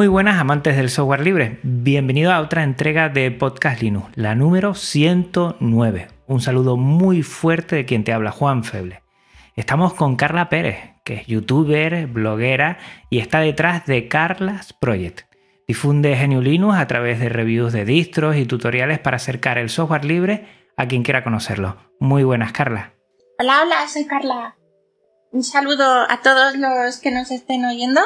Muy buenas amantes del software libre, bienvenido a otra entrega de Podcast Linux, la número 109. Un saludo muy fuerte de quien te habla, Juan Feble. Estamos con Carla Pérez, que es youtuber, bloguera y está detrás de Carlas Project. Difunde GNU Linux a través de reviews de distros y tutoriales para acercar el software libre a quien quiera conocerlo. Muy buenas, Carla. Hola, hola, soy Carla. Un saludo a todos los que nos estén oyendo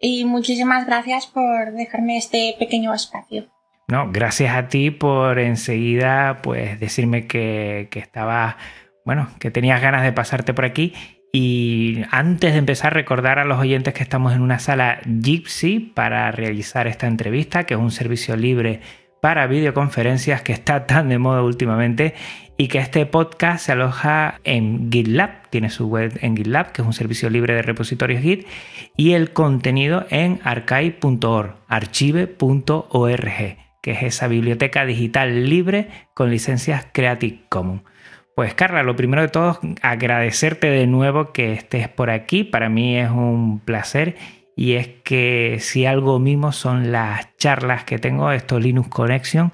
y muchísimas gracias por dejarme este pequeño espacio. No, gracias a ti por enseguida pues decirme que, que estaba, bueno, que tenías ganas de pasarte por aquí. Y antes de empezar, recordar a los oyentes que estamos en una sala Gypsy para realizar esta entrevista, que es un servicio libre para videoconferencias que está tan de moda últimamente y que este podcast se aloja en GitLab, tiene su web en GitLab, que es un servicio libre de repositorios Git, y el contenido en archive.org, archive.org, que es esa biblioteca digital libre con licencias Creative Commons. Pues Carla, lo primero de todo, agradecerte de nuevo que estés por aquí, para mí es un placer y es que si algo mismo son las charlas que tengo, esto Linux Connection,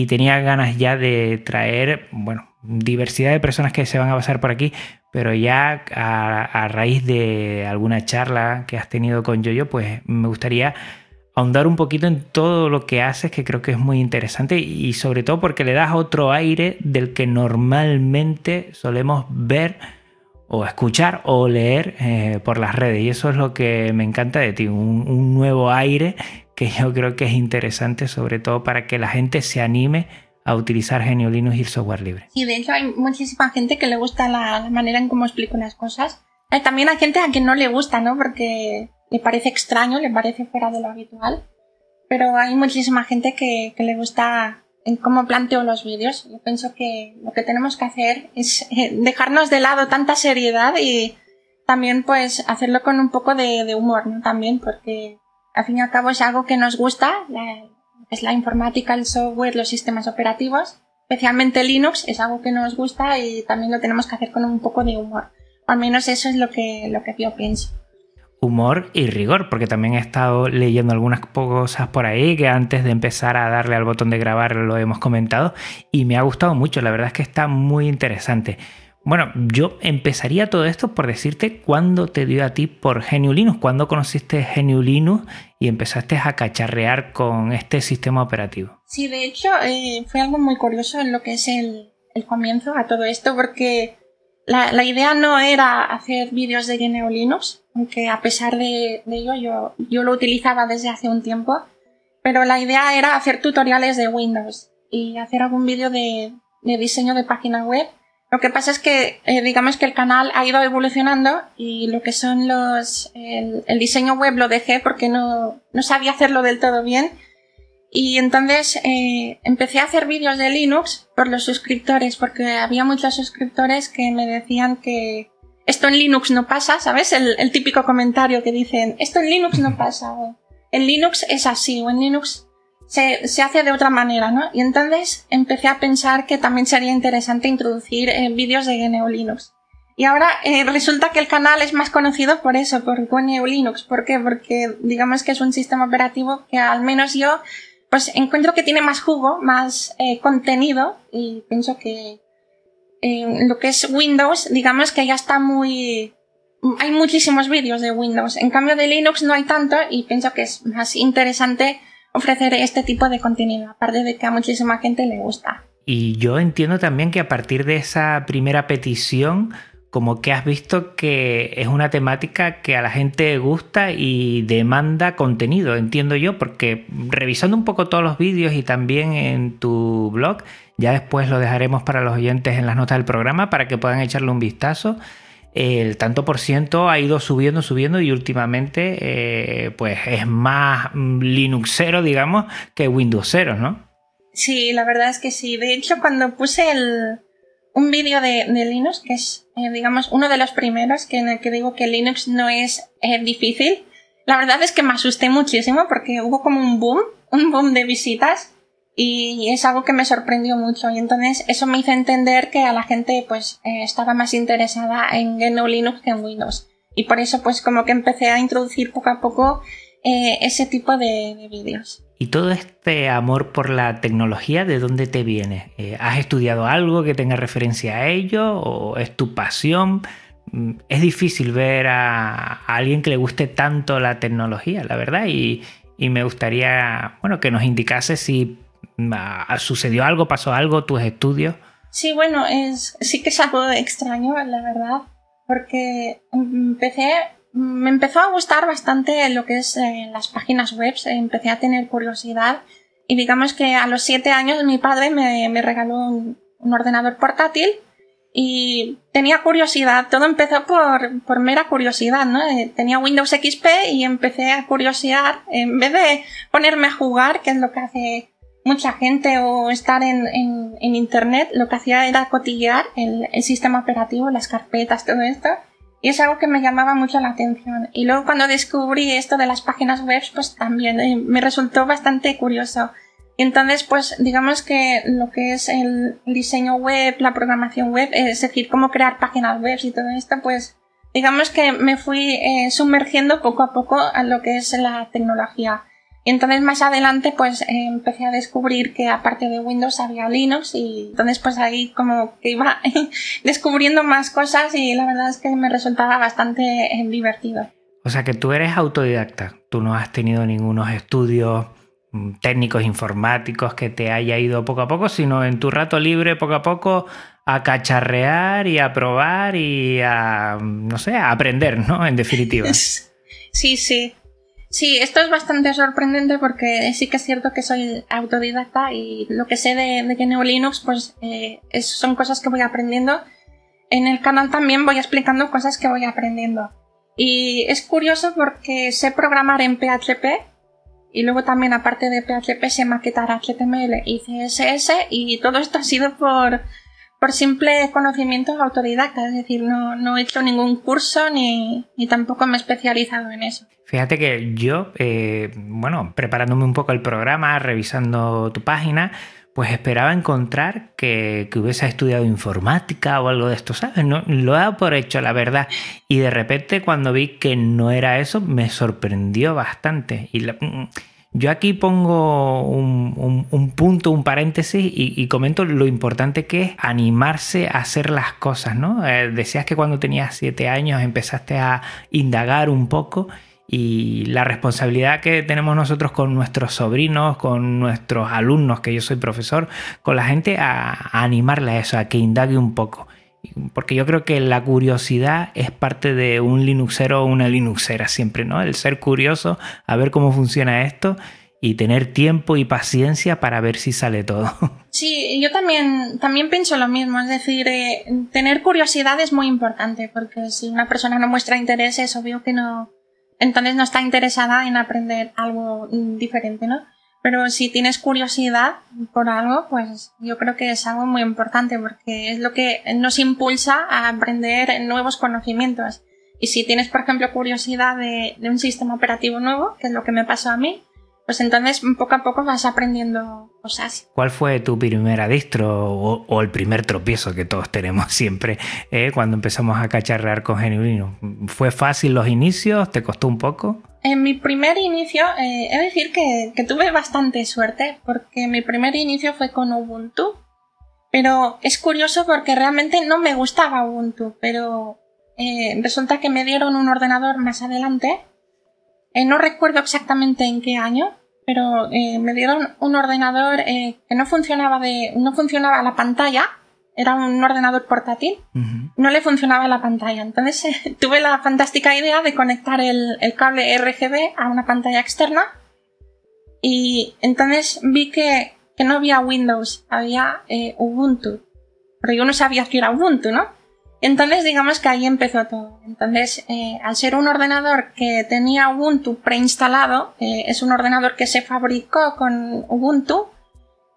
y tenía ganas ya de traer, bueno, diversidad de personas que se van a pasar por aquí, pero ya a, raíz de alguna charla que has tenido con Yoyo, pues me gustaría ahondar un poquito en todo lo que haces, que creo que es muy interesante y sobre todo porque le das otro aire del que normalmente solemos ver o escuchar o leer eh, por las redes. Y eso es lo que me encanta de ti, un, nuevo aire que yo creo que es interesante, sobre todo para que la gente se anime a utilizar GNU Linux y el software libre. Sí, de hecho hay muchísima gente que le gusta la, manera en cómo explico las cosas. Eh, también hay gente a quien no le gusta, ¿no? Porque le parece extraño, le parece fuera de lo habitual. Pero hay muchísima gente que, que le gusta en cómo planteo los vídeos. Yo pienso que lo que tenemos que hacer es eh, dejarnos de lado tanta seriedad y también pues hacerlo con un poco de, humor, ¿no? También porque al fin y al cabo es algo que nos gusta, es la informática, el software, los sistemas operativos, especialmente Linux es algo que nos gusta y también lo tenemos que hacer con un poco de humor. al menos eso es lo que, lo que yo pienso humor y rigor, porque también he estado leyendo algunas cosas por ahí que antes de empezar a darle al botón de grabar lo hemos comentado y me ha gustado mucho, la verdad es que está muy interesante. Bueno, yo empezaría todo esto por decirte cuándo te dio a ti por GNU Linux, cuándo conociste GNU Linux y empezaste a cacharrear con este sistema operativo. Sí, de hecho eh, fue algo muy curioso en lo que es el, comienzo a todo esto, porque la, idea no era hacer vídeos de GNU Linux, aunque a pesar de, ello yo, yo lo utilizaba desde hace un tiempo, pero la idea era hacer tutoriales de Windows y hacer algún vídeo de, diseño de página web. Lo que pasa es que, eh, digamos que el canal ha ido evolucionando y lo que son los, el, el diseño web lo dejé porque no, no sabía hacerlo del todo bien y entonces eh, empecé a hacer vídeos de Linux por los suscriptores, porque había muchos suscriptores que me decían que esto en Linux no pasa, ¿sabes? El, típico comentario que dicen, esto en Linux no pasa, o en Linux es así, o en Linux se, se hace de otra manera, ¿no? Y entonces empecé a pensar que también sería interesante introducir eh, vídeos de GNU Linux. Y ahora eh, resulta que el canal es más conocido por eso, por GNU Linux. ¿Por qué? Porque digamos que es un sistema operativo que al menos yo pues encuentro que tiene más jugo, más eh, contenido y pienso que lo que es Windows, digamos que ya está muy... Hay muchísimos vídeos de Windows. En cambio de Linux no hay tanto y pienso que es más interesante ofrecer este tipo de contenido, aparte de que a muchísima gente le gusta. Y yo entiendo también que a partir de esa primera petición como que has visto que es una temática que a la gente gusta y demanda contenido, entiendo yo, porque revisando un poco todos los vídeos y también en tu blog, ya después lo dejaremos para los oyentes en las notas del programa para que puedan echarle un vistazo. El tanto por ciento ha ido subiendo, subiendo y últimamente eh, pues es más Linuxero, digamos, que Windowsero, ¿no? Sí, la verdad es que sí. De hecho, cuando puse el, un vídeo de, Linux, que es, eh, digamos, uno de los primeros que en el que digo que Linux no es eh, difícil. La verdad es que me asusté muchísimo porque hubo como un boom, un boom de visitas y es algo que me sorprendió mucho y entonces eso me hizo entender que a la gente pues eh, estaba más interesada en GNU Linux que en Windows y por eso pues como que empecé a introducir poco a poco ese tipo de, de vídeos. ¿Y todo este amor por la tecnología de dónde te viene? Eh, ¿Has estudiado algo que tenga referencia a ello o es tu pasión? Mm, es difícil ver a, alguien que le guste tanto la tecnología, la verdad, y, me gustaría bueno, que nos indicase si sucedió algo, pasó algo, tus estudios. Sí, bueno, es, sí que es algo extraño, la verdad, porque empecé me empezó a gustar bastante lo que es eh, las páginas web, empecé a tener curiosidad y digamos que a los siete años mi padre me, regaló un, ordenador portátil y tenía curiosidad, todo empezó por, por mera curiosidad, ¿no? Eh, tenía Windows XP y empecé a curiosear, en vez de ponerme a jugar, que es lo que hace mucha gente, o estar en, en, internet, lo que hacía era cotillear el, el sistema operativo, las carpetas, todo esto y es algo que me llamaba mucho la atención. Y luego cuando descubrí esto de las páginas web, pues también eh, me resultó bastante curioso. Y entonces, pues digamos que lo que es el diseño web, la programación web, es decir, cómo crear páginas web y todo esto, pues digamos que me fui eh, sumergiendo poco a poco a lo que es la tecnología. Y entonces más adelante pues eh, empecé a descubrir que aparte de Windows había Linux y entonces pues ahí como que iba descubriendo más cosas y la verdad es que me resultaba bastante eh, divertido. O sea que tú eres autodidacta, tú no has tenido ningunos estudios mm, técnicos informáticos que te haya ido poco a poco, sino en tu rato libre poco a poco a cacharrear y a probar y a, no sé, a aprender, ¿no? En definitiva. Sí, sí. Sí, esto es bastante sorprendente porque sí que es cierto que soy autodidacta y lo que sé de, de GNU Linux pues eh, son cosas que voy aprendiendo. En el canal también voy explicando cosas que voy aprendiendo. Y es curioso porque sé programar en PHP y luego también aparte de PHP sé maquetar HTML y CSS y todo esto ha sido por, por simple conocimiento autodidacta, es decir, no, no he hecho ningún curso ni, ni tampoco me he especializado en eso. Fíjate que yo, eh, bueno, preparándome un poco el programa, revisando tu página, pues esperaba encontrar que, hubiese estudiado informática o algo de esto, ¿sabes? No, lo he dado por hecho, la verdad. Y de repente cuando vi que no era eso, me sorprendió bastante. Y mm, yo aquí pongo un, punto, un paréntesis y, comento lo importante que es animarse a hacer las cosas, ¿no? Eh, decías que cuando tenías siete años empezaste a indagar un poco y la responsabilidad que tenemos nosotros con nuestros sobrinos, con nuestros alumnos, que yo soy profesor, con la gente a, animarle a eso, a que indague un poco. Porque yo creo que la curiosidad es parte de un Linuxero o una Linuxera siempre, ¿no? El ser curioso, a ver cómo funciona esto y tener tiempo y paciencia para ver si sale todo. Sí, yo también, también pienso lo mismo, es decir, eh, tener curiosidad es muy importante, porque si una persona no muestra interés es obvio que no, entonces no está interesada en aprender algo diferente, ¿no? Pero si tienes curiosidad por algo, pues yo creo que es algo muy importante porque es lo que nos impulsa a aprender nuevos conocimientos. Y si tienes, por ejemplo, curiosidad de, de un sistema operativo nuevo, que es lo que me pasó a mí, pues entonces poco a poco vas aprendiendo cosas. ¿Cuál fue tu primera distro o, el primer tropiezo que todos tenemos siempre eh, cuando empezamos a cacharrear con Genuino? ¿Fue fácil los inicios? ¿Te costó un poco? En mi primer inicio, eh, he de decir que, tuve bastante suerte porque mi primer inicio fue con Ubuntu. Pero es curioso porque realmente no me gustaba Ubuntu, pero eh, resulta que me dieron un ordenador más adelante eh, no recuerdo exactamente en qué año, pero eh, me dieron un ordenador eh, que no funcionaba de, no funcionaba la pantalla, era un ordenador portátil, no le funcionaba la pantalla. Entonces tuve la fantástica idea de conectar el, cable RGB a una pantalla externa y entonces vi que, no había Windows, había Ubuntu. Pero yo no sabía que era Ubuntu, ¿no? Entonces digamos que ahí empezó todo. Entonces, eh, al ser un ordenador que tenía Ubuntu preinstalado, eh, es un ordenador que se fabricó con Ubuntu,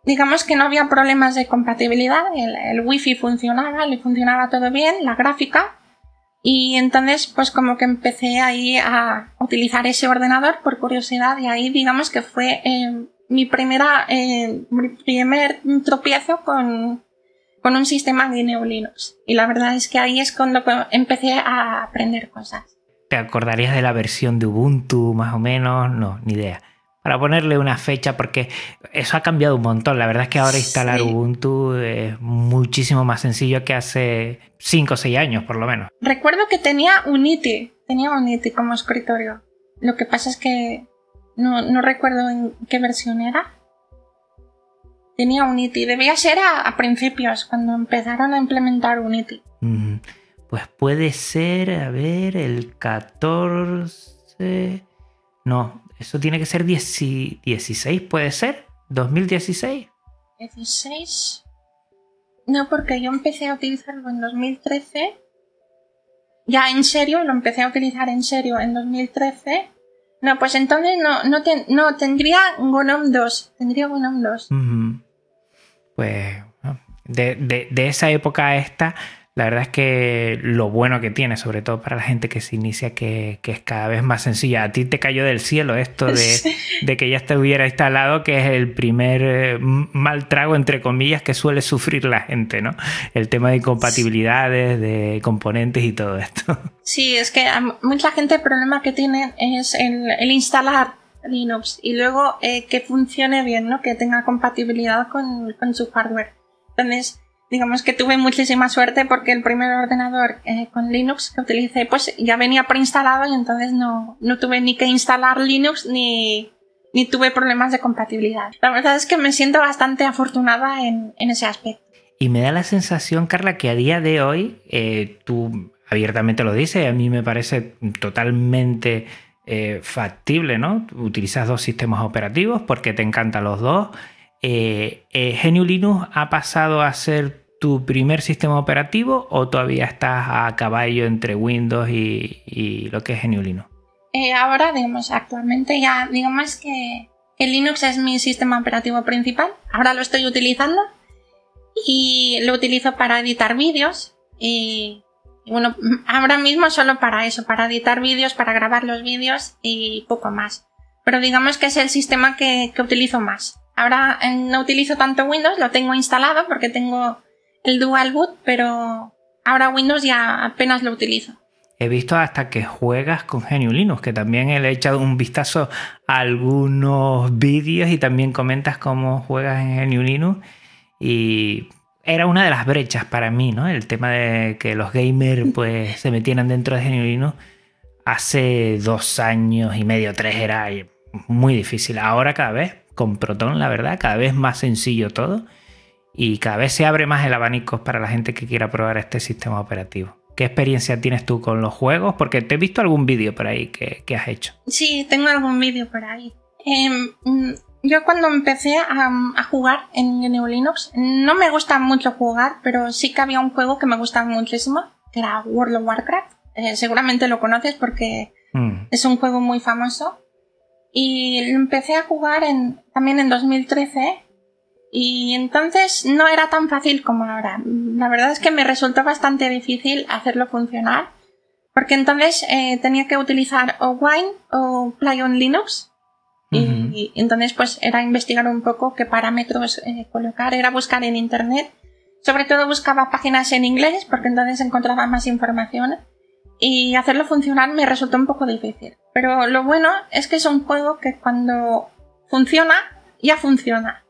digamos que no había problemas de compatibilidad, el, wifi funcionaba, le funcionaba todo bien, la gráfica, y entonces pues como que empecé ahí a utilizar ese ordenador por curiosidad y ahí digamos que fue eh, mi primera, eh, mi primer tropiezo con, con un sistema de Linux. Y la verdad es que ahí es cuando empecé a aprender cosas. ¿Te acordarías de la versión de Ubuntu más o menos? No, ni idea para ponerle una fecha, porque eso ha cambiado un montón. La verdad es que ahora instalar Ubuntu es muchísimo más sencillo que hace 5 o 6 años, por lo menos. Recuerdo que tenía Unity, tenía Unity como escritorio. Lo que pasa es que no, recuerdo en qué versión era. Tenía Unity, debía ser a, principios, cuando empezaron a implementar Unity. Pues puede ser, a ver, el 14... No, eso tiene que ser 16, ¿puede ser? ¿2016? 16. No, porque yo empecé a utilizarlo en 2013. Ya en serio, lo empecé a utilizar en serio en 2013. No, pues entonces no, no, no tendría GNOME 2. Tendría GNOME 2. Pues de, de, de, esa época a esta, la verdad es que lo bueno que tiene, sobre todo para la gente que se inicia, que, es cada vez más sencilla. A ti te cayó del cielo esto de, que ya estuviera instalado, que es el primer eh, mal trago, entre comillas, que suele sufrir la gente, ¿no? El tema de incompatibilidades, de componentes y todo esto. Sí, es que mucha gente el problema que tiene es el, instalar Linux y luego eh, que funcione bien, ¿no? Que tenga compatibilidad con, su hardware. Entonces, digamos que tuve muchísima suerte porque el primer ordenador eh, con Linux que utilicé pues ya venía preinstalado y entonces no, no tuve ni que instalar Linux ni, ni tuve problemas de compatibilidad. La verdad es que me siento bastante afortunada en, en ese aspecto. Y me da la sensación, Carla, que a día de hoy eh, tú abiertamente lo dices, a mí me parece totalmente eh, factible, ¿no? Utilizas dos sistemas operativos porque te encantan los dos eh, eh Linux ha pasado a ser tu primer sistema operativo o todavía estás a caballo entre Windows y, lo que es GNU Linux? Eh, ahora, digamos, actualmente ya, digamos que, Linux es mi sistema operativo principal. Ahora lo estoy utilizando y lo utilizo para editar vídeos y, bueno, ahora mismo solo para eso, para editar vídeos, para grabar los vídeos y poco más. Pero digamos que es el sistema que utilizo más. Ahora eh, no utilizo tanto Windows, lo tengo instalado porque tengo el Dual Boot, pero ahora Windows ya apenas lo utilizo. He visto hasta que juegas con GNU Linux, que también he echado un vistazo a algunos vídeos y también comentas cómo juegas en GNU Linux. Y era una de las brechas para mí, ¿no? El tema de que los gamers pues se metieran dentro de GNU Linux. Hace dos años y medio, tres era muy difícil. Ahora cada vez con Proton, la verdad, cada vez más sencillo todo y cada vez se abre más el abanico para la gente que quiera probar este sistema operativo. ¿Qué experiencia tienes tú con los juegos? Porque te he visto algún vídeo por ahí que, has hecho. Sí, tengo algún vídeo por ahí. Em, mm, yo cuando empecé a, jugar en GNU Linux, no me gusta mucho jugar, pero sí que había un juego que me gustaba muchísimo, que era World of Warcraft. Eh, seguramente lo conoces porque mm. es un juego muy famoso. Y empecé a jugar en, también en 2013 y entonces no era tan fácil como ahora. La verdad es que me resultó bastante difícil hacerlo funcionar porque entonces eh, tenía que utilizar o Wine o Play on Linux y, entonces pues era investigar un poco qué parámetros eh, colocar, era buscar en internet. Sobre todo buscaba páginas en inglés porque entonces encontraba más información y hacerlo funcionar me resultó un poco difícil. Pero lo bueno es que es un juego que cuando funciona, ya funciona.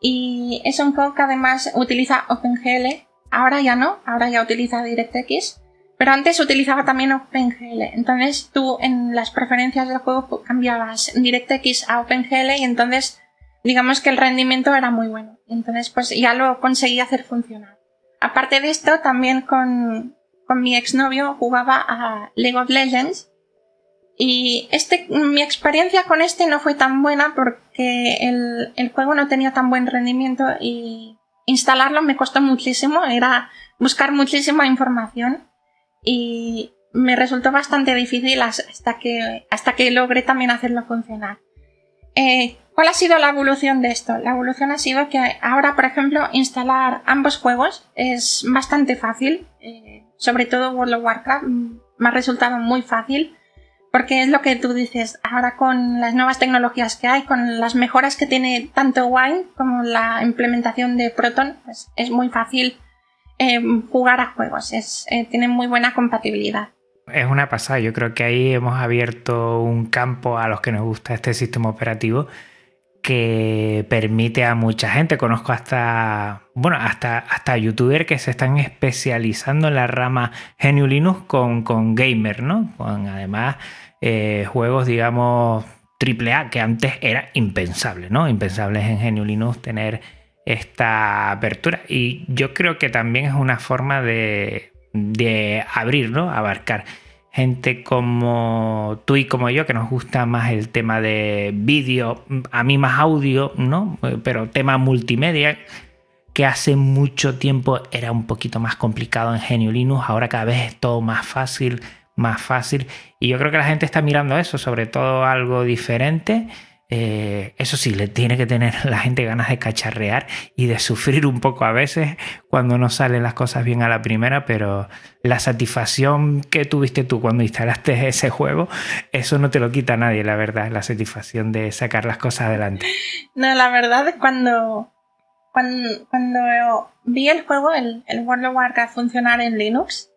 Y es un juego que además utiliza OpenGL. Ahora ya no, ahora ya utiliza DirectX. Pero antes utilizaba también OpenGL. Entonces tú en las preferencias del juego cambiabas DirectX a OpenGL y entonces digamos que el rendimiento era muy bueno. Entonces pues ya lo conseguí hacer funcionar. aparte de esto, también con, con mi exnovio jugaba a League of Legends. Y este, mi experiencia con este no fue tan buena porque el, el juego no tenía tan buen rendimiento y instalarlo me costó muchísimo. Era buscar muchísima información y me resultó bastante difícil hasta que, hasta que logré también hacerlo funcionar. Eh, ¿Cuál ha sido la evolución de esto? La evolución ha sido que ahora, por ejemplo, instalar ambos juegos es bastante fácil, eh, sobre todo World of Warcraft, mm, me ha resultado muy fácil, porque es lo que tú dices, ahora con las nuevas tecnologías que hay, con las mejoras que tiene tanto Wine como la implementación de Proton, pues es muy fácil eh, jugar a juegos, es, tienen muy buena compatibilidad. Es una pasada, yo creo que ahí hemos abierto un campo a los que nos gusta este sistema operativo que permite a mucha gente. Conozco hasta, bueno, hasta, hasta youtubers que se están especializando en la rama GNU Linux con, con gamer, ¿no? Con además eh, juegos, digamos, AAA, que antes era impensable, ¿no? Impensable en GNU Linux tener esta apertura. Y yo creo que también es una forma de, de abrir. Abarcar gente como tú y como yo, que nos gusta más el tema de vídeo, a mí más audio, ¿no? Pero tema multimedia, que hace mucho tiempo era un poquito más complicado en Genio Linux, ahora cada vez es todo más fácil, más fácil. Y yo creo que la gente está mirando eso, sobre todo algo diferente eh, eso sí, le tiene que tener la gente ganas de cacharrear y de sufrir un poco a veces cuando no salen las cosas bien a la primera, pero la satisfacción que tuviste tú cuando instalaste ese juego, eso no te lo quita nadie, la verdad, la satisfacción de sacar las cosas adelante. No, la verdad es cuando, cuando, vi el juego, el, World of Warcraft funcionar en Linux,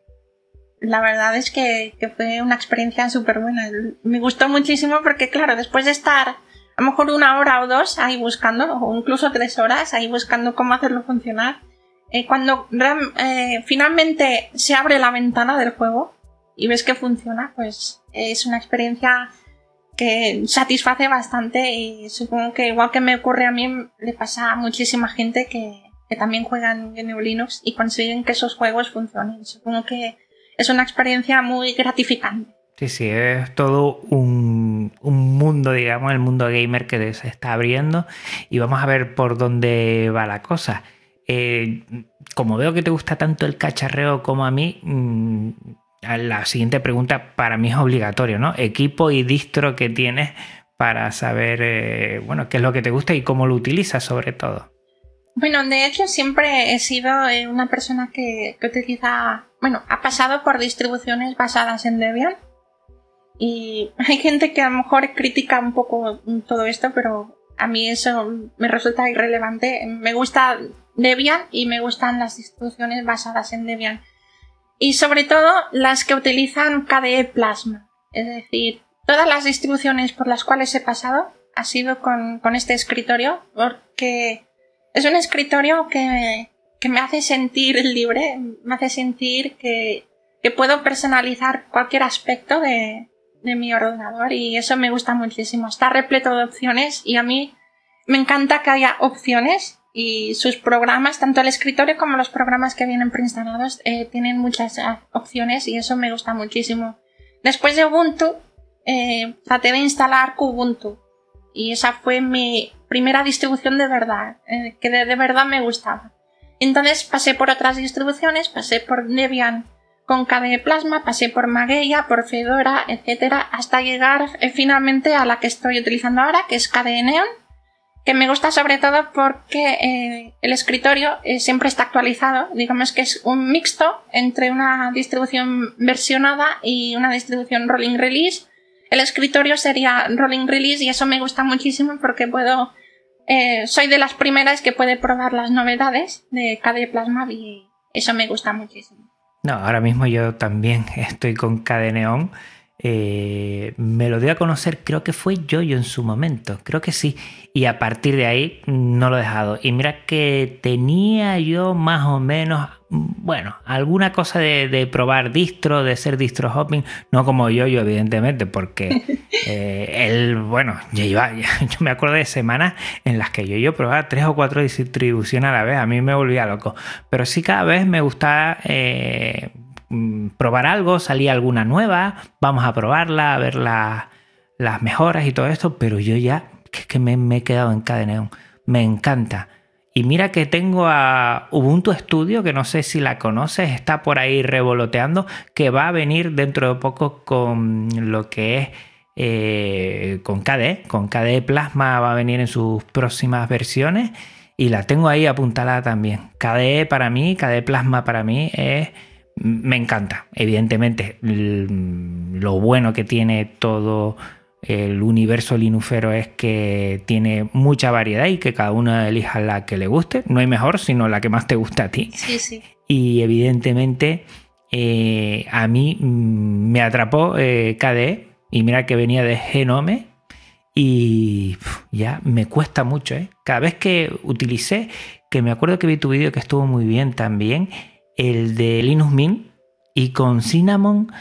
la verdad es que, que fue una experiencia súper buena. Me gustó muchísimo porque, claro, después de estar a lo mejor una hora o dos ahí buscando, o incluso tres horas ahí buscando cómo hacerlo funcionar. Eh, cuando eh, finalmente se abre la ventana del juego y ves que funciona, pues es una experiencia que satisface bastante y supongo que igual que me ocurre a mí, le pasa a muchísima gente que, que también juegan en Linux y consiguen que esos juegos funcionen. Supongo que es una experiencia muy gratificante. Sí, sí, es todo un, mundo, digamos, el mundo gamer que se está abriendo y vamos a ver por dónde va la cosa. Eh, como veo que te gusta tanto el cacharreo como a mí, mm, la siguiente pregunta para mí es obligatorio, ¿no? Equipo y distro que tienes para saber, eh, bueno, qué es lo que te gusta y cómo lo utilizas sobre todo. Bueno, de hecho siempre he sido eh, una persona que, que utiliza, bueno, ha pasado por distribuciones basadas en Debian y hay gente que a lo mejor critica un poco todo esto, pero a mí eso me resulta irrelevante. Me gusta Debian y me gustan las distribuciones basadas en Debian. Y sobre todo las que utilizan KDE Plasma. Es decir, todas las distribuciones por las cuales he pasado ha sido con, este escritorio porque es un escritorio que, que me hace sentir libre, me hace sentir que, que puedo personalizar cualquier aspecto de, de mi ordenador y eso me gusta muchísimo. Está repleto de opciones y a mí me encanta que haya opciones y sus programas, tanto el escritorio como los programas que vienen preinstalados, eh, tienen muchas ah, opciones y eso me gusta muchísimo. Después de Ubuntu, eh, traté de instalar Kubuntu y esa fue mi primera distribución de verdad, eh, que de, de verdad me gustaba. Entonces pasé por otras distribuciones, pasé por Debian con KDE Plasma, pasé por Mageia, por Fedora, etcétera, hasta llegar eh, finalmente a la que estoy utilizando ahora, que es KDE Neon, que me gusta sobre todo porque eh, el escritorio eh, siempre está actualizado, digamos que es un mixto entre una distribución versionada y una distribución rolling release. El escritorio sería rolling release y eso me gusta muchísimo porque puedo, soy de las primeras que puede probar las novedades de KDE Plasma y eso me gusta muchísimo. No, ahora mismo yo también estoy con Cadeneon eh, me lo dio a conocer, creo que fue yo en su momento, creo que sí. Y a partir de ahí no lo he dejado. Y mira que tenía yo más o menos, bueno, alguna cosa de, probar distro, de ser distro hopping, no como yo, yo evidentemente, porque eh, él, bueno, yo, iba, yo me acuerdo de semanas en las que yo, yo probaba tres o cuatro distribuciones a la vez, a mí me volvía loco. Pero sí cada vez me gustaba... Eh, Mm, probar algo, salía alguna nueva, vamos a probarla, a ver las mejoras y todo esto, pero yo ya es que me, he quedado en Cadeneon. Me encanta. Y mira que tengo a Ubuntu Studio, que no sé si la conoces, está por ahí revoloteando, que va a venir dentro de poco con lo que es eh, con KDE, con KDE Plasma va a venir en sus próximas versiones y la tengo ahí apuntada también. KDE para mí, KDE Plasma para mí es me encanta. Evidentemente, lo bueno que tiene todo el universo linufero es que tiene mucha variedad y que cada uno elija la que le guste. No hay mejor, sino la que más te gusta a ti. Sí, sí. Y evidentemente, eh, a mí mm, me atrapó eh, KDE y mira que venía de Genome y ya me cuesta mucho. ¿eh? Cada vez que utilicé, que me acuerdo que vi tu vídeo que estuvo muy bien también el de Linux Mint y con Cinnamon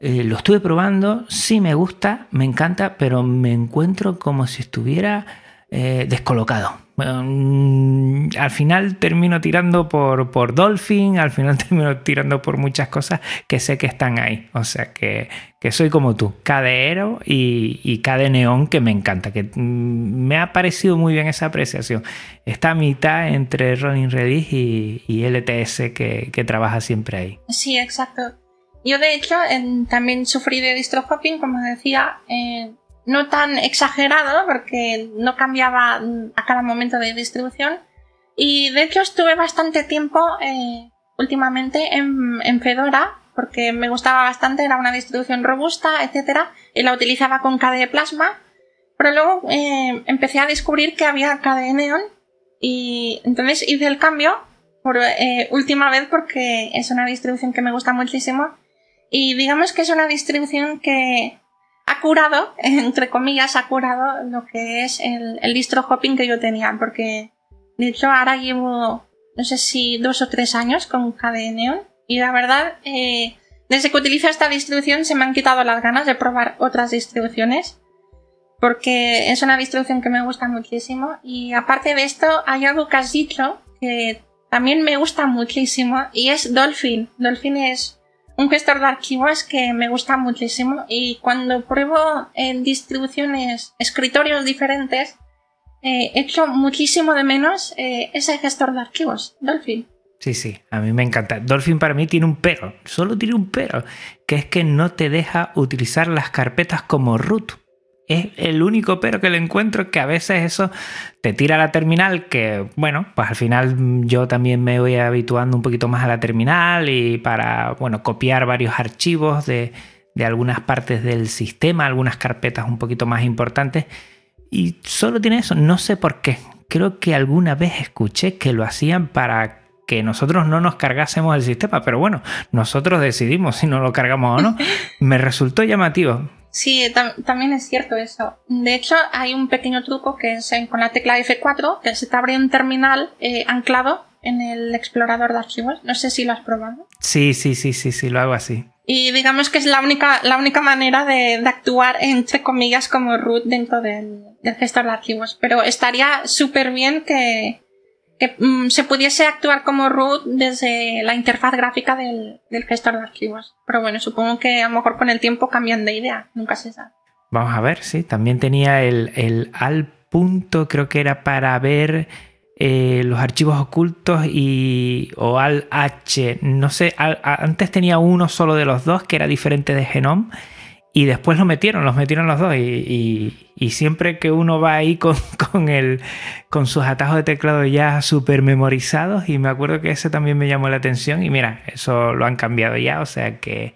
eh, lo estuve probando, sí me gusta, me encanta, pero me encuentro como si estuviera eh, descolocado. Mm, al final termino tirando por, por Dolphin, al final termino tirando por muchas cosas que sé que están ahí. O sea que, soy como tú, KDE y, y KDE Neon, que me encanta, que mm, me ha parecido muy bien esa apreciación. Está a mitad entre Rolling Redis y, LTS que, trabaja siempre ahí. Sí, exacto. Yo de hecho también sufrí de distro hopping, como decía. Eh, no tan exagerado porque no cambiaba a cada momento de distribución. Y de hecho estuve bastante tiempo eh, últimamente en, Fedora porque me gustaba bastante, era una distribución robusta, etc. Y la utilizaba con KDE Plasma. Pero luego eh, empecé a descubrir que había KDE Neon y entonces hice el cambio por eh, última vez porque es una distribución que me gusta muchísimo. Y digamos que es una distribución que ha curado, entre comillas, ha curado lo que es el, el distro hopping que yo tenía, porque de hecho ahora llevo, no sé si dos o tres años con KDE Neon y la verdad, eh, desde que utilizo esta distribución se me han quitado las ganas de probar otras distribuciones porque es una distribución que me gusta muchísimo y aparte de esto hay algo que has dicho que también me gusta muchísimo y es Dolphin. Dolphin es un gestor de archivos que me gusta muchísimo y cuando pruebo en distribuciones, escritorios diferentes, eh, echo muchísimo de menos eh, ese gestor de archivos, Dolphin. Sí, sí, a mí me encanta. Dolphin para mí tiene un pero, solo tiene un pero, que es que no te deja utilizar las carpetas como root. Es el único pero que le encuentro que a veces eso te tira a la terminal, que bueno, pues al final yo también me voy habituando un poquito más a la terminal y para, bueno, copiar varios archivos de, de algunas partes del sistema, algunas carpetas un poquito más importantes. Y solo tiene eso, no sé por qué. Creo que alguna vez escuché que lo hacían para que nosotros no nos cargásemos el sistema, pero bueno, nosotros decidimos si no lo cargamos o no. Me resultó llamativo. Sí, también es cierto eso. De hecho, hay un pequeño truco que es con la tecla F4, que se te abre un terminal eh, anclado en el explorador de archivos. No sé si lo has probado. Sí, sí, sí, sí, sí, lo hago así. Y digamos que es la única, la única manera de, actuar, entre comillas, como root dentro del, del gestor de archivos. Pero estaría súper bien que, que mm, se pudiese actuar como root desde la interfaz gráfica del, gestor de archivos. Pero bueno, supongo que a lo mejor con el tiempo cambian de idea, nunca se sabe. Vamos a ver, sí, también tenía el, el al punto, creo que era para ver eh, los archivos ocultos y o al h, no sé, antes tenía uno solo de los dos que era diferente de Genome y después lo metieron, los metieron los dos. Y, siempre que uno va ahí con, con, el, con sus atajos de teclado ya súper memorizados, y me acuerdo que ese también me llamó la atención. Y mira, eso lo han cambiado ya, o sea que,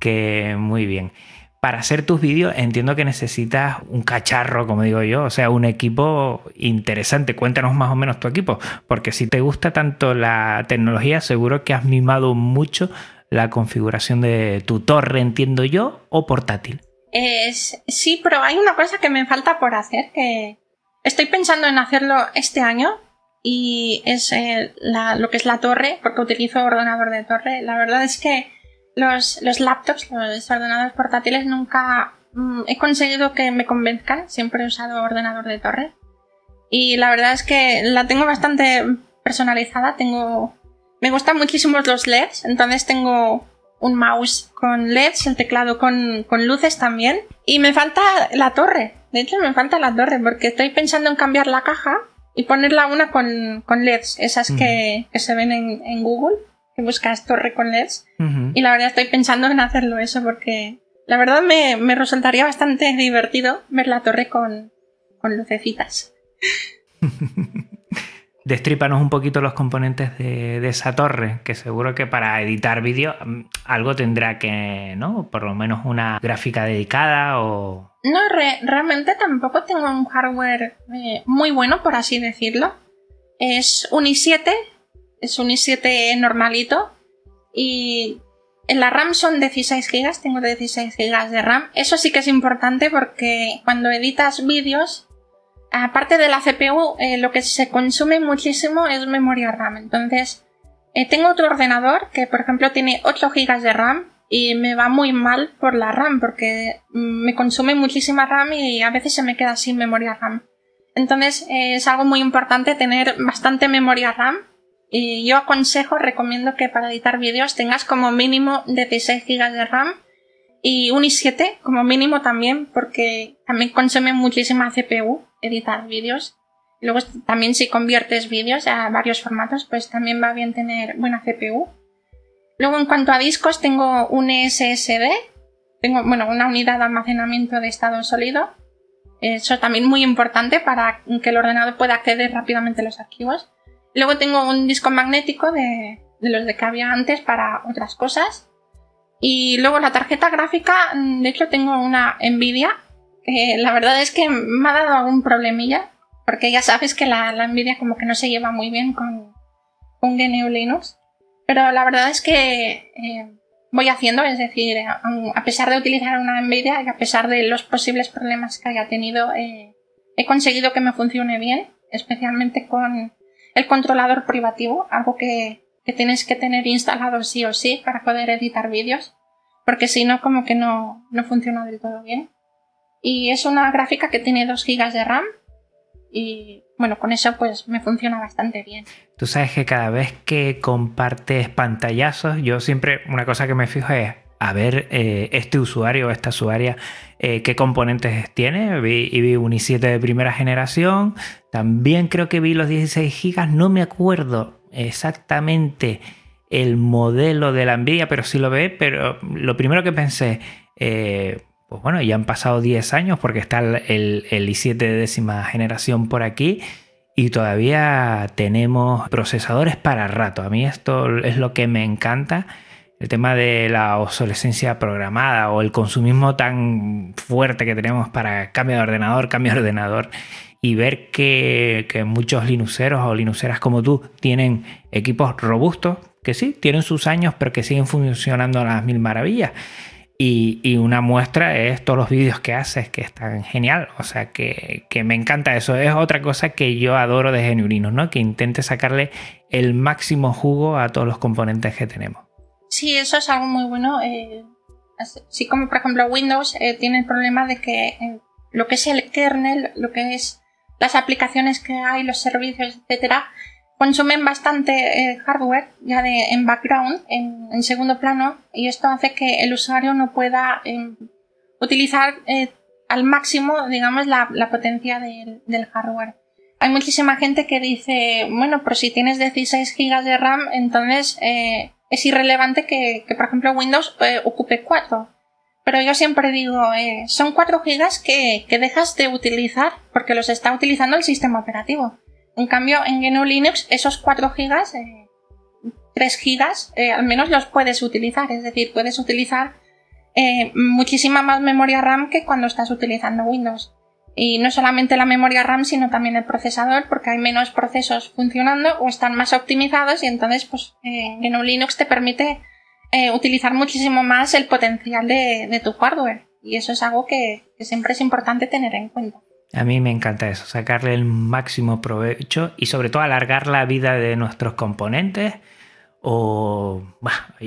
que muy bien. Para hacer tus vídeos entiendo que necesitas un cacharro, como digo yo, o sea, un equipo interesante. Cuéntanos más o menos tu equipo, porque si te gusta tanto la tecnología, seguro que has mimado mucho la configuración de tu torre, entiendo yo, o portátil. Es, sí, pero hay una cosa que me falta por hacer, que estoy pensando en hacerlo este año y es eh, lo que es la torre, porque utilizo ordenador de torre. La verdad es que los, los laptops, los ordenadores portátiles nunca mm, he conseguido que me convenzcan, siempre he usado ordenador de torre. Y la verdad es que la tengo bastante personalizada, tengo... Me gustan muchísimo los LEDs, entonces tengo un mouse con LEDs, el teclado con, luces también. Y me falta la torre. De hecho, me falta la torre porque estoy pensando en cambiar la caja y ponerla una con, LEDs, esas que, se ven en, Google, que buscas torre con LEDs. Y la verdad estoy pensando en hacerlo eso porque la verdad me, me resultaría bastante divertido ver la torre con, con lucecitas. Destrípanos un poquito los componentes de, esa torre, que seguro que para editar vídeo mm, algo tendrá que, ¿no? Por lo menos una gráfica dedicada o... No, realmente tampoco tengo un hardware eh, muy bueno, por así decirlo. Es un i7, es un i7 normalito y en la RAM son 16 GB, tengo 16 GB de RAM. Eso sí que es importante porque cuando editas vídeos aparte de la CPU, eh, lo que se consume muchísimo es memoria RAM. Entonces, eh, tengo otro ordenador que, por ejemplo, tiene 8 GB de RAM y me va muy mal por la RAM porque mm, me consume muchísima RAM y a veces se me queda sin memoria RAM. Entonces, eh, es algo muy importante tener bastante memoria RAM. Y yo aconsejo, recomiendo que para editar vídeos tengas como mínimo 16 GB de RAM y un i7 como mínimo también porque también consume muchísima CPU editar vídeos. Luego también si conviertes vídeos a varios formatos, pues también va bien tener buena CPU. Luego en cuanto a discos tengo un SSD, tengo bueno, una unidad de almacenamiento de estado sólido. Eso también muy importante para que el ordenador pueda acceder rápidamente a los archivos. Luego tengo un disco magnético de, de los de que había antes para otras cosas. Y luego la tarjeta gráfica, de hecho tengo una Nvidia eh, la verdad es que me ha dado algún problemilla, porque ya sabes que la, Nvidia como que no se lleva muy bien con, con GNU Linux. Pero la verdad es que eh, voy haciendo, es decir, a, pesar de utilizar una Nvidia y a pesar de los posibles problemas que haya tenido, eh, he conseguido que me funcione bien, especialmente con el controlador privativo, algo que, que tienes que tener instalado sí o sí para poder editar vídeos, porque si no, como que no, no funciona del todo bien. Y es una gráfica que tiene 2 GB de RAM y bueno, con eso pues me funciona bastante bien. Tú sabes que cada vez que compartes pantallazos, yo siempre una cosa que me fijo es a ver eh, este usuario o esta usuaria eh, qué componentes tiene. Vi, y vi un i7 de primera generación. También creo que vi los 16 GB. No me acuerdo exactamente el modelo de la Nvidia, pero sí lo ve. Pero lo primero que pensé, eh, pues bueno, ya han pasado 10 años porque está el, i7 de décima generación por aquí y todavía tenemos procesadores para rato. A mí esto es lo que me encanta. El tema de la obsolescencia programada o el consumismo tan fuerte que tenemos para cambio de ordenador, cambio de ordenador y ver que, que muchos linuxeros o linuxeras como tú tienen equipos robustos que sí, tienen sus años pero que siguen funcionando a las mil maravillas. Y, una muestra es todos los vídeos que haces, que están genial. O sea, que, me encanta eso. Es otra cosa que yo adoro de Genuino, ¿no? Que intente sacarle el máximo jugo a todos los componentes que tenemos. Sí, eso es algo muy bueno. Eh, así como, por ejemplo, Windows eh, tiene el problema de que eh, lo que es el kernel, lo que es las aplicaciones que hay, los servicios, etcétera, consumen bastante eh, hardware ya de, en background, en, segundo plano, y esto hace que el usuario no pueda em, utilizar eh, al máximo, digamos, la, potencia del hardware. Hay muchísima gente que dice, bueno, pero si tienes 16 GB de RAM, entonces eh, es irrelevante que, por ejemplo, Windows ocupe 4. Pero yo siempre digo, son 4 GB que, que dejas de utilizar porque los está utilizando el sistema operativo. En cambio, en GNU Linux, esos 4 gigas, 3 eh, gigas, eh, al menos los puedes utilizar. Es decir, puedes utilizar eh, muchísima más memoria RAM que cuando estás utilizando Windows. Y no solamente la memoria RAM, sino también el procesador, porque hay menos procesos funcionando o están más optimizados y entonces, pues, GNU Linux te permite eh, utilizar muchísimo más el potencial de, tu hardware. Y eso es algo que, siempre es importante tener en cuenta. A mí me encanta eso, sacarle el máximo provecho y sobre todo alargar la vida de nuestros componentes. O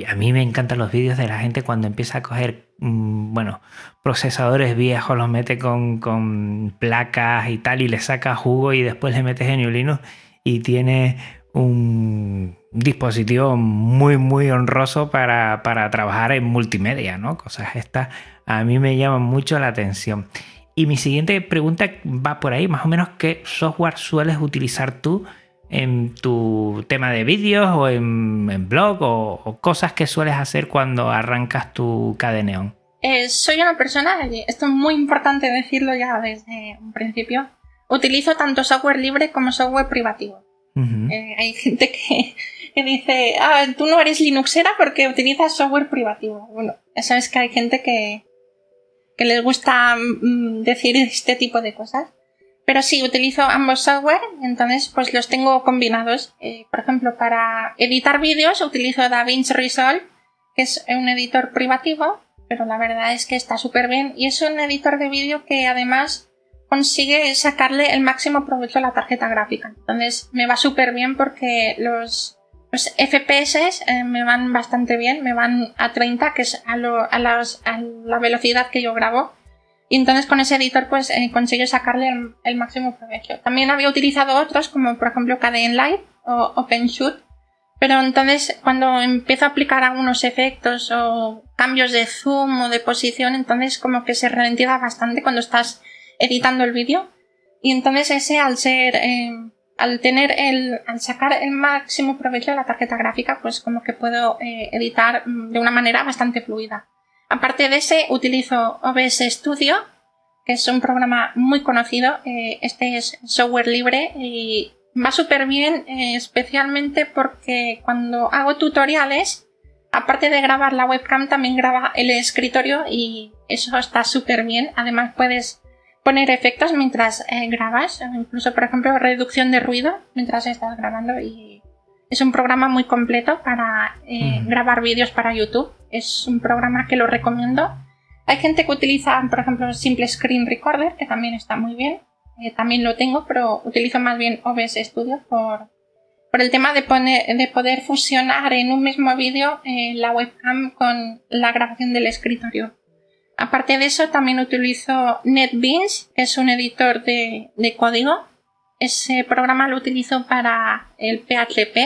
a mí me encantan los vídeos de la gente cuando empieza a coger, mm, bueno, procesadores viejos, los mete con, con placas y tal y le saca jugo y después le metes en Linux y tiene un dispositivo muy, muy honroso para, trabajar en multimedia, ¿no? Cosas estas a mí me llaman mucho la atención. Y mi siguiente pregunta va por ahí, más o menos, ¿qué software sueles utilizar tú en tu tema de vídeos o en, blog o, cosas que sueles hacer cuando arrancas tu cadeneón? Eh, soy una persona, esto es muy importante decirlo ya desde un principio, utilizo tanto software libre como software privativo. Eh, hay gente que, dice, ah, tú no eres Linuxera porque utilizas software privativo. Bueno, ya sabes que hay gente que, que les gusta mm, decir este tipo de cosas. Pero sí, utilizo ambos software, entonces pues los tengo combinados. Eh, por ejemplo, para editar vídeos utilizo DaVinci Resolve, que es un editor privativo, pero la verdad es que está súper bien y es un editor de vídeo que además consigue sacarle el máximo provecho a la tarjeta gráfica. Entonces me va súper bien porque los, FPS eh, me van bastante bien, me van a 30, que es a, la velocidad que yo grabo. Y entonces con ese editor pues eh, consigo sacarle el, máximo provecho. También había utilizado otros como por ejemplo Kdenlive o OpenShoot. Pero entonces cuando empiezo a aplicar algunos efectos o cambios de zoom o de posición, entonces como que se ralentiza bastante cuando estás editando el vídeo. Y entonces ese al ser, eh, al tener el, al sacar el máximo provecho de la tarjeta gráfica, pues como que puedo eh, editar mm, de una manera bastante fluida. Aparte de ese, utilizo OBS Studio, que es un programa muy conocido. Eh, este es software libre y va súper bien, especialmente porque cuando hago tutoriales, aparte de grabar la webcam, también graba el escritorio y eso está súper bien. Además puedes poner efectos mientras eh, grabas, incluso por ejemplo reducción de ruido mientras estás grabando y es un programa muy completo para eh, grabar vídeos para YouTube. Es un programa que lo recomiendo. Hay gente que utiliza, por ejemplo, Simple Screen Recorder, que también está muy bien. Eh, también lo tengo, pero utilizo más bien OBS Studio por, por el tema de, poner, de poder fusionar en un mismo vídeo la webcam con la grabación del escritorio. Aparte de eso, también utilizo NetBeans, que es un editor de, código. Ese programa lo utilizo para el PHP,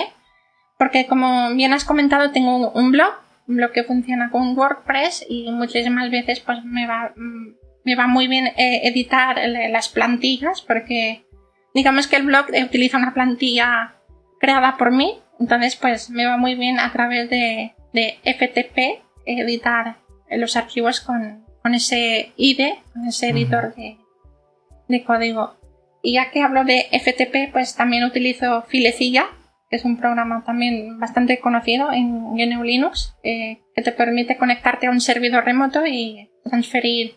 porque como bien has comentado, tengo un blog, un blog que funciona con WordPress y muchísimas veces pues me va, me va muy bien eh, editar las plantillas, porque digamos que el blog utiliza una plantilla creada por mí, entonces pues me va muy bien a través de, de FTP editar los archivos con, ese IDE, con ese editor de, código. Y ya que hablo de FTP, pues también utilizo Filecilla, que es un programa también bastante conocido en GNU Linux, eh, que te permite conectarte a un servidor remoto y transferir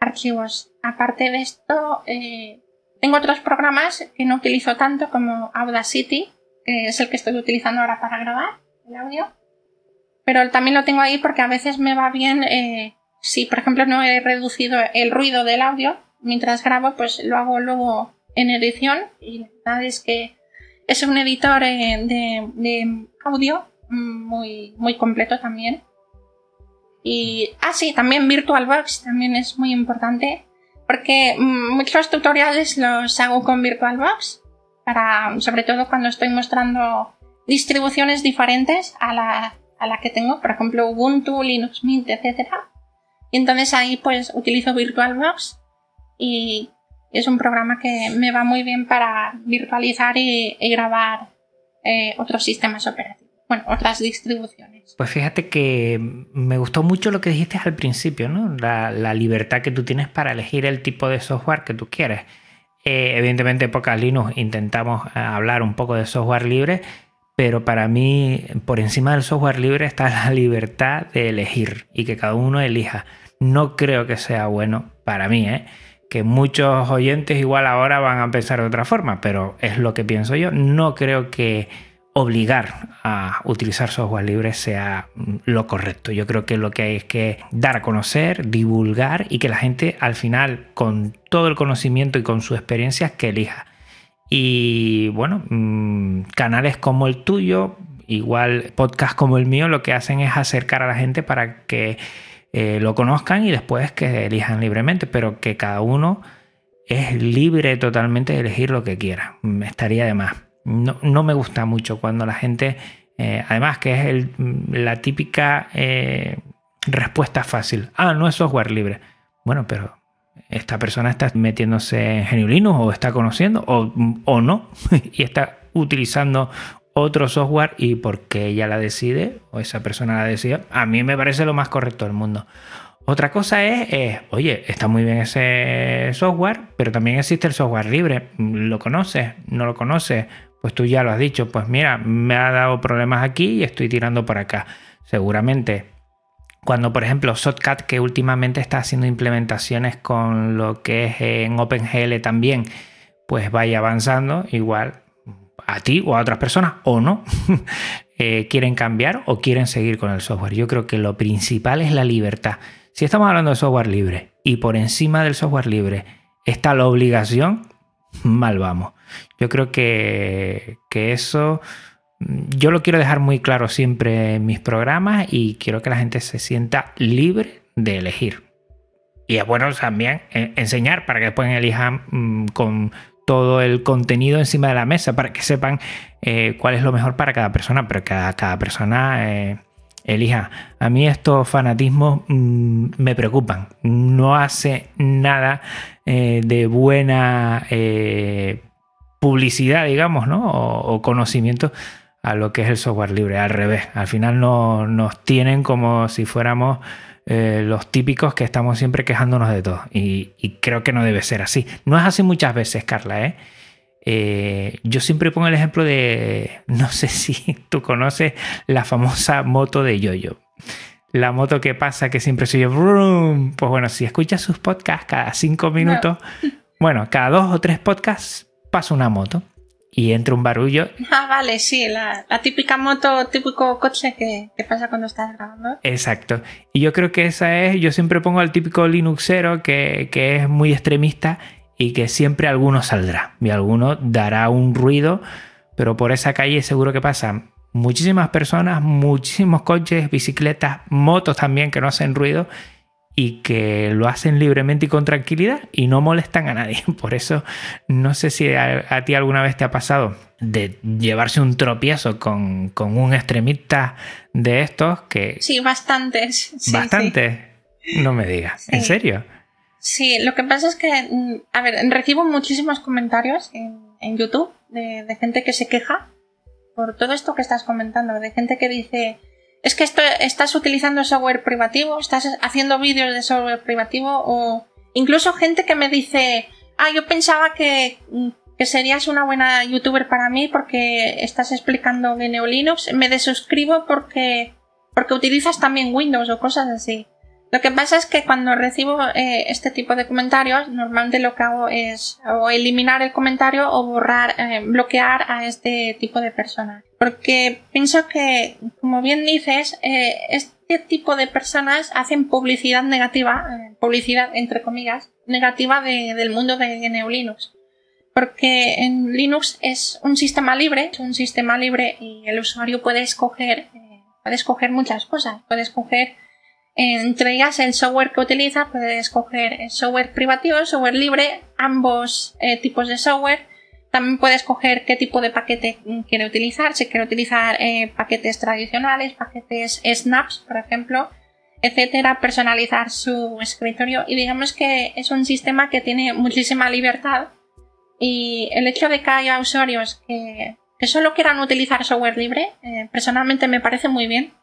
archivos. Aparte de esto, eh, tengo otros programas que no utilizo tanto como Audacity, que es el que estoy utilizando ahora para grabar el audio pero también lo tengo ahí porque a veces me va bien eh, si por ejemplo no he reducido el ruido del audio mientras grabo pues lo hago luego en edición. Y la verdad es que es un editor eh, de, audio muy, muy completo también. Y ah sí también VirtualBox también es muy importante porque muchos tutoriales los hago con VirtualBox para sobre todo cuando estoy mostrando distribuciones diferentes a la a la que tengo, por ejemplo Ubuntu, Linux Mint, etc. Entonces ahí pues utilizo VirtualBox y es un programa que me va muy bien para virtualizar y, grabar eh, otros sistemas operativos, bueno, otras distribuciones. Pues fíjate que me gustó mucho lo que dijiste al principio, ¿no? La, libertad que tú tienes para elegir el tipo de software que tú quieres. Eh, evidentemente, en Pocas Linux intentamos eh, hablar un poco de software libre, pero para mí por encima del software libre está la libertad de elegir y que cada uno elija. No creo que sea bueno para mí, ¿eh? que muchos oyentes igual ahora van a pensar de otra forma, pero es lo que pienso yo. No creo que obligar a utilizar software libre sea mm, lo correcto. Yo creo que lo que hay es que dar a conocer, divulgar y que la gente al final, con todo el conocimiento y con su experiencia, que elija. Y bueno, mm, canales como el tuyo, igual podcast como el mío, lo que hacen es acercar a la gente para que eh, lo conozcan y después que elijan libremente, pero que cada uno es libre totalmente de elegir lo que quiera. Mm, estaría de más. No, me gusta mucho cuando la gente, eh, además que es la típica eh, respuesta fácil. Ah, no es software libre. Bueno, pero esta persona está metiéndose en GNU o está conociendo o, o no y está utilizando otro software y porque ella la decide o esa persona la decide, a mí me parece lo más correcto del mundo. Otra cosa es, oye, está muy bien ese software, pero también existe el software libre. ¿Lo conoces? ¿No lo conoces? Pues tú ya lo has dicho, pues mira, me ha dado problemas aquí y estoy tirando por acá. Seguramente cuando, por ejemplo, Shotcut, que últimamente está haciendo implementaciones con lo que es en OpenGL también, pues vaya avanzando, igual a ti o a otras personas o no, eh, quieren cambiar o quieren seguir con el software. Yo creo que lo principal es la libertad. Si estamos hablando de software libre y por encima del software libre está la obligación, mal vamos. Yo creo que, que eso yo lo quiero dejar muy claro siempre en mis programas y quiero que la gente se sienta libre de elegir. Y es bueno también eh, enseñar para que después elijan mm, con todo el contenido encima de la mesa para que sepan eh, cuál es lo mejor para cada persona, pero cada, cada persona eh, elija. A mí estos fanatismos mm, me preocupan. No hace nada de buena publicidad, digamos, ¿no? o conocimiento a lo que es el software libre, al revés. Al final no, nos tienen como si fuéramos eh, los típicos que estamos siempre quejándonos de todo. Y, creo que no debe ser así. No es así muchas veces, Carla. ¿eh? Eh, yo siempre pongo el ejemplo de, no sé si tú conoces la famosa moto de Yoyo. La moto que pasa que siempre se oye, pues bueno, si escuchas sus podcasts cada cinco minutos, bueno, cada dos o tres podcasts pasa una moto y entra un barullo. Ah, vale, sí, la, típica moto, típico coche que, pasa cuando estás grabando. Exacto. Y yo creo que esa es, yo siempre pongo al típico Linuxero que, que es muy extremista y que siempre alguno saldrá y alguno dará un ruido, pero por esa calle seguro que pasan muchísimas personas, muchísimos coches, bicicletas, motos también que no hacen ruido y que lo hacen libremente y con tranquilidad y no molestan a nadie. Por eso no sé si a, ti alguna vez te ha pasado de llevarse un tropiezo con, un extremista de estos que... Sí, bastantes. bastantes. No me digas. ¿En serio? Sí, lo que pasa es que, mm, a ver, recibo muchísimos comentarios en, YouTube de gente que se queja por todo esto que estás comentando, de gente que dice es que esto, estás utilizando software privativo, estás haciendo vídeos de software privativo o incluso gente que me dice, ah, yo pensaba que, que serías una buena youtuber para mí porque estás explicando GNU Linux, me desuscribo porque, porque utilizas también Windows o cosas así. Lo que pasa es que cuando recibo eh, este tipo de comentarios, normalmente lo que hago es o eliminar el comentario o borrar, eh, bloquear a este tipo de personas. Porque pienso que, como bien dices, eh, este tipo de personas hacen publicidad negativa, publicidad entre comillas, negativa del mundo de GNU Linux. Porque en Linux es un sistema libre, es un sistema libre y el usuario puede escoger, puede escoger muchas cosas, puede escoger entre ellas, el software que utiliza puede escoger software privativo, software libre, ambos eh, tipos de software. También puede escoger qué tipo de paquete quiere utilizar, si quiere utilizar eh, paquetes tradicionales, paquetes snaps, por ejemplo, etcétera, personalizar su escritorio. Y digamos que es un sistema que tiene muchísima libertad. Y el hecho de que haya usuarios que, solo quieran utilizar software libre, eh, personalmente me parece muy bien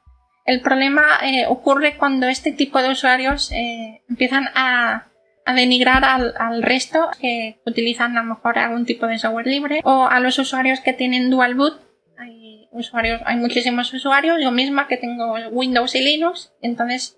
el problema eh, ocurre cuando este tipo de usuarios eh, empiezan a, denigrar al, resto que utilizan a lo mejor algún tipo de software libre o a los usuarios que tienen dual boot. Hay, usuarios, hay muchísimos usuarios, yo misma que tengo Windows y Linux, entonces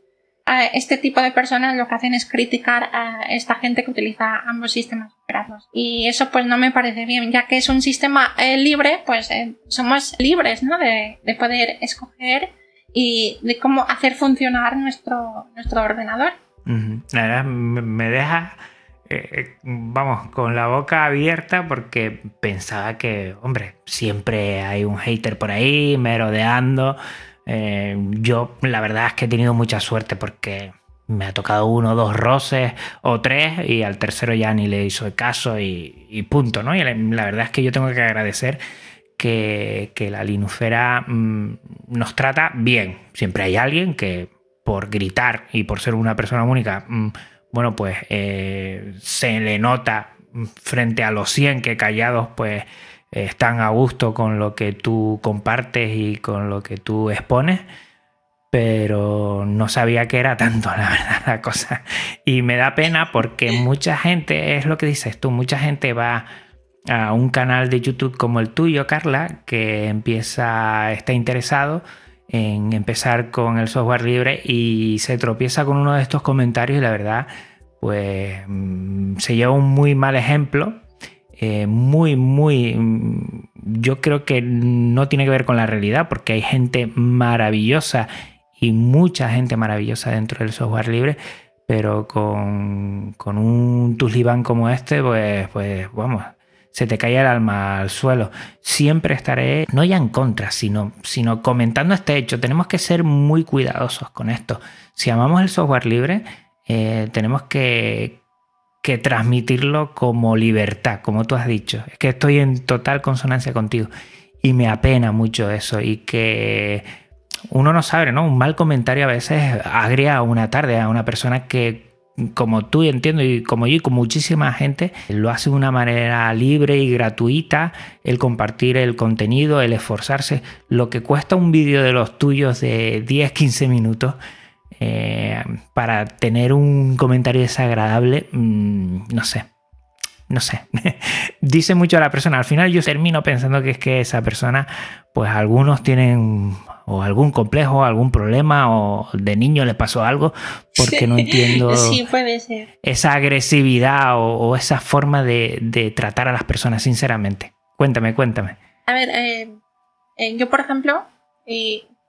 este tipo de personas lo que hacen es criticar a esta gente que utiliza ambos sistemas operativos. Y eso pues no me parece bien, ya que es un sistema eh, libre, pues eh, somos libres ¿no? de, poder escoger y de cómo hacer funcionar nuestro, nuestro ordenador. La verdad me deja, eh, vamos, con la boca abierta porque pensaba que, hombre, siempre hay un hater por ahí merodeando eh, yo la verdad es que he tenido mucha suerte porque me ha tocado uno, dos roces o tres y al tercero ya ni le hizo caso y, punto, ¿no? Y la, verdad es que yo tengo que agradecer que, la linufera mm, nos trata bien. Siempre hay alguien que por gritar y por ser una persona única, mm, bueno, pues eh, se le nota frente a los 100 que callados, pues están a gusto con lo que tú compartes y con lo que tú expones, pero no sabía que era tanto, la verdad, la cosa. Y me da pena porque mucha gente, es lo que dices tú, mucha gente va a un canal de YouTube como el tuyo, Carla, que empieza, está interesado en empezar con el software libre y se tropieza con uno de estos comentarios y la verdad, pues mm, se lleva un muy mal ejemplo. Eh, muy, muy, mm, yo creo que no tiene que ver con la realidad, porque hay gente maravillosa y mucha gente maravillosa dentro del software libre, pero con, con un Tusliban como este, pues, pues vamos, se te cae el alma al suelo. Siempre estaré, no ya en contra, sino, sino comentando este hecho. Tenemos que ser muy cuidadosos con esto. Si amamos el software libre, eh, tenemos que, que transmitirlo como libertad, como tú has dicho. Es que estoy en total consonancia contigo y me apena mucho eso y que uno no sabe, ¿no? Un mal comentario a veces agria una tarde a una persona que como tú entiendo y como yo y con muchísima gente lo hace de una manera libre y gratuita el compartir el contenido, el esforzarse, lo que cuesta un vídeo de los tuyos de 10, 15 minutos eh, para tener un comentario desagradable, mm, no sé. No sé, dice mucho a la persona. Al final yo termino pensando que es que esa persona, pues algunos tienen o algún complejo, algún problema o de niño le pasó algo porque no entiendo sí, puede ser. esa agresividad o, esa forma de, tratar a las personas, sinceramente. Cuéntame, cuéntame. A ver, eh, eh, yo por ejemplo,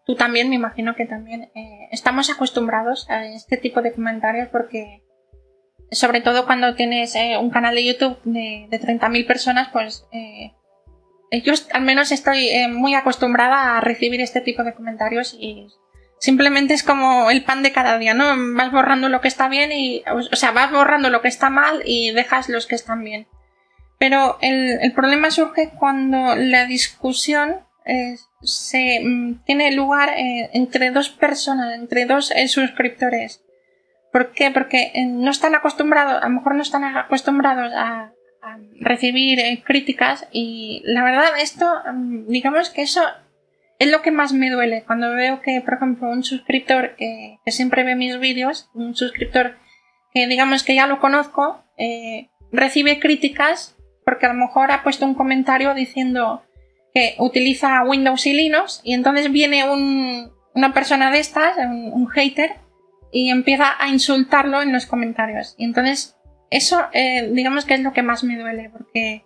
tú también, me imagino que también eh, estamos acostumbrados a este tipo de comentarios porque sobre todo cuando tienes eh, un canal de YouTube de, de 30.000 personas, pues eh, yo al menos estoy muy acostumbrada a recibir este tipo de comentarios y simplemente es como el pan de cada día, ¿no? Vas borrando lo que está bien y, o sea, vas borrando lo que está mal y dejas los que están bien. Pero el, el problema surge cuando la discusión se mm, tiene lugar eh, entre dos personas, entre dos eh, suscriptores. ¿Por qué? Porque eh, no están acostumbrados, a lo mejor no están acostumbrados a, recibir críticas y la verdad esto, mm, digamos que eso es lo que más me duele cuando veo que, por ejemplo, un suscriptor que, siempre ve mis vídeos, un suscriptor que digamos que ya lo conozco, recibe críticas porque a lo mejor ha puesto un comentario diciendo que utiliza Windows y Linux y entonces viene una persona de estas, un, hater, y empieza a insultarlo en los comentarios. Y entonces eso eh, digamos que es lo que más me duele porque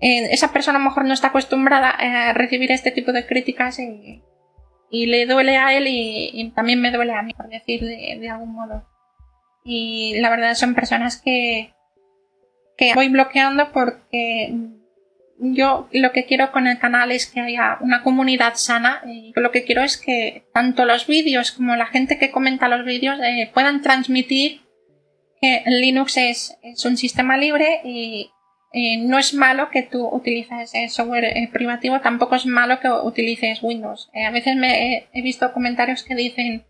eh, esa persona a lo mejor no está acostumbrada a recibir este tipo de críticas y, le duele a él y, también me duele a mí, por decir de, algún modo. Y la verdad son personas que, que voy bloqueando porque yo lo que quiero con el canal es que haya una comunidad sana y lo que quiero es que tanto los vídeos como la gente que comenta los vídeos eh, puedan transmitir que Linux es, un sistema libre y no es malo que tú utilices software eh, privativo, tampoco es malo que utilices Windows. Eh, a veces me he visto comentarios que dicen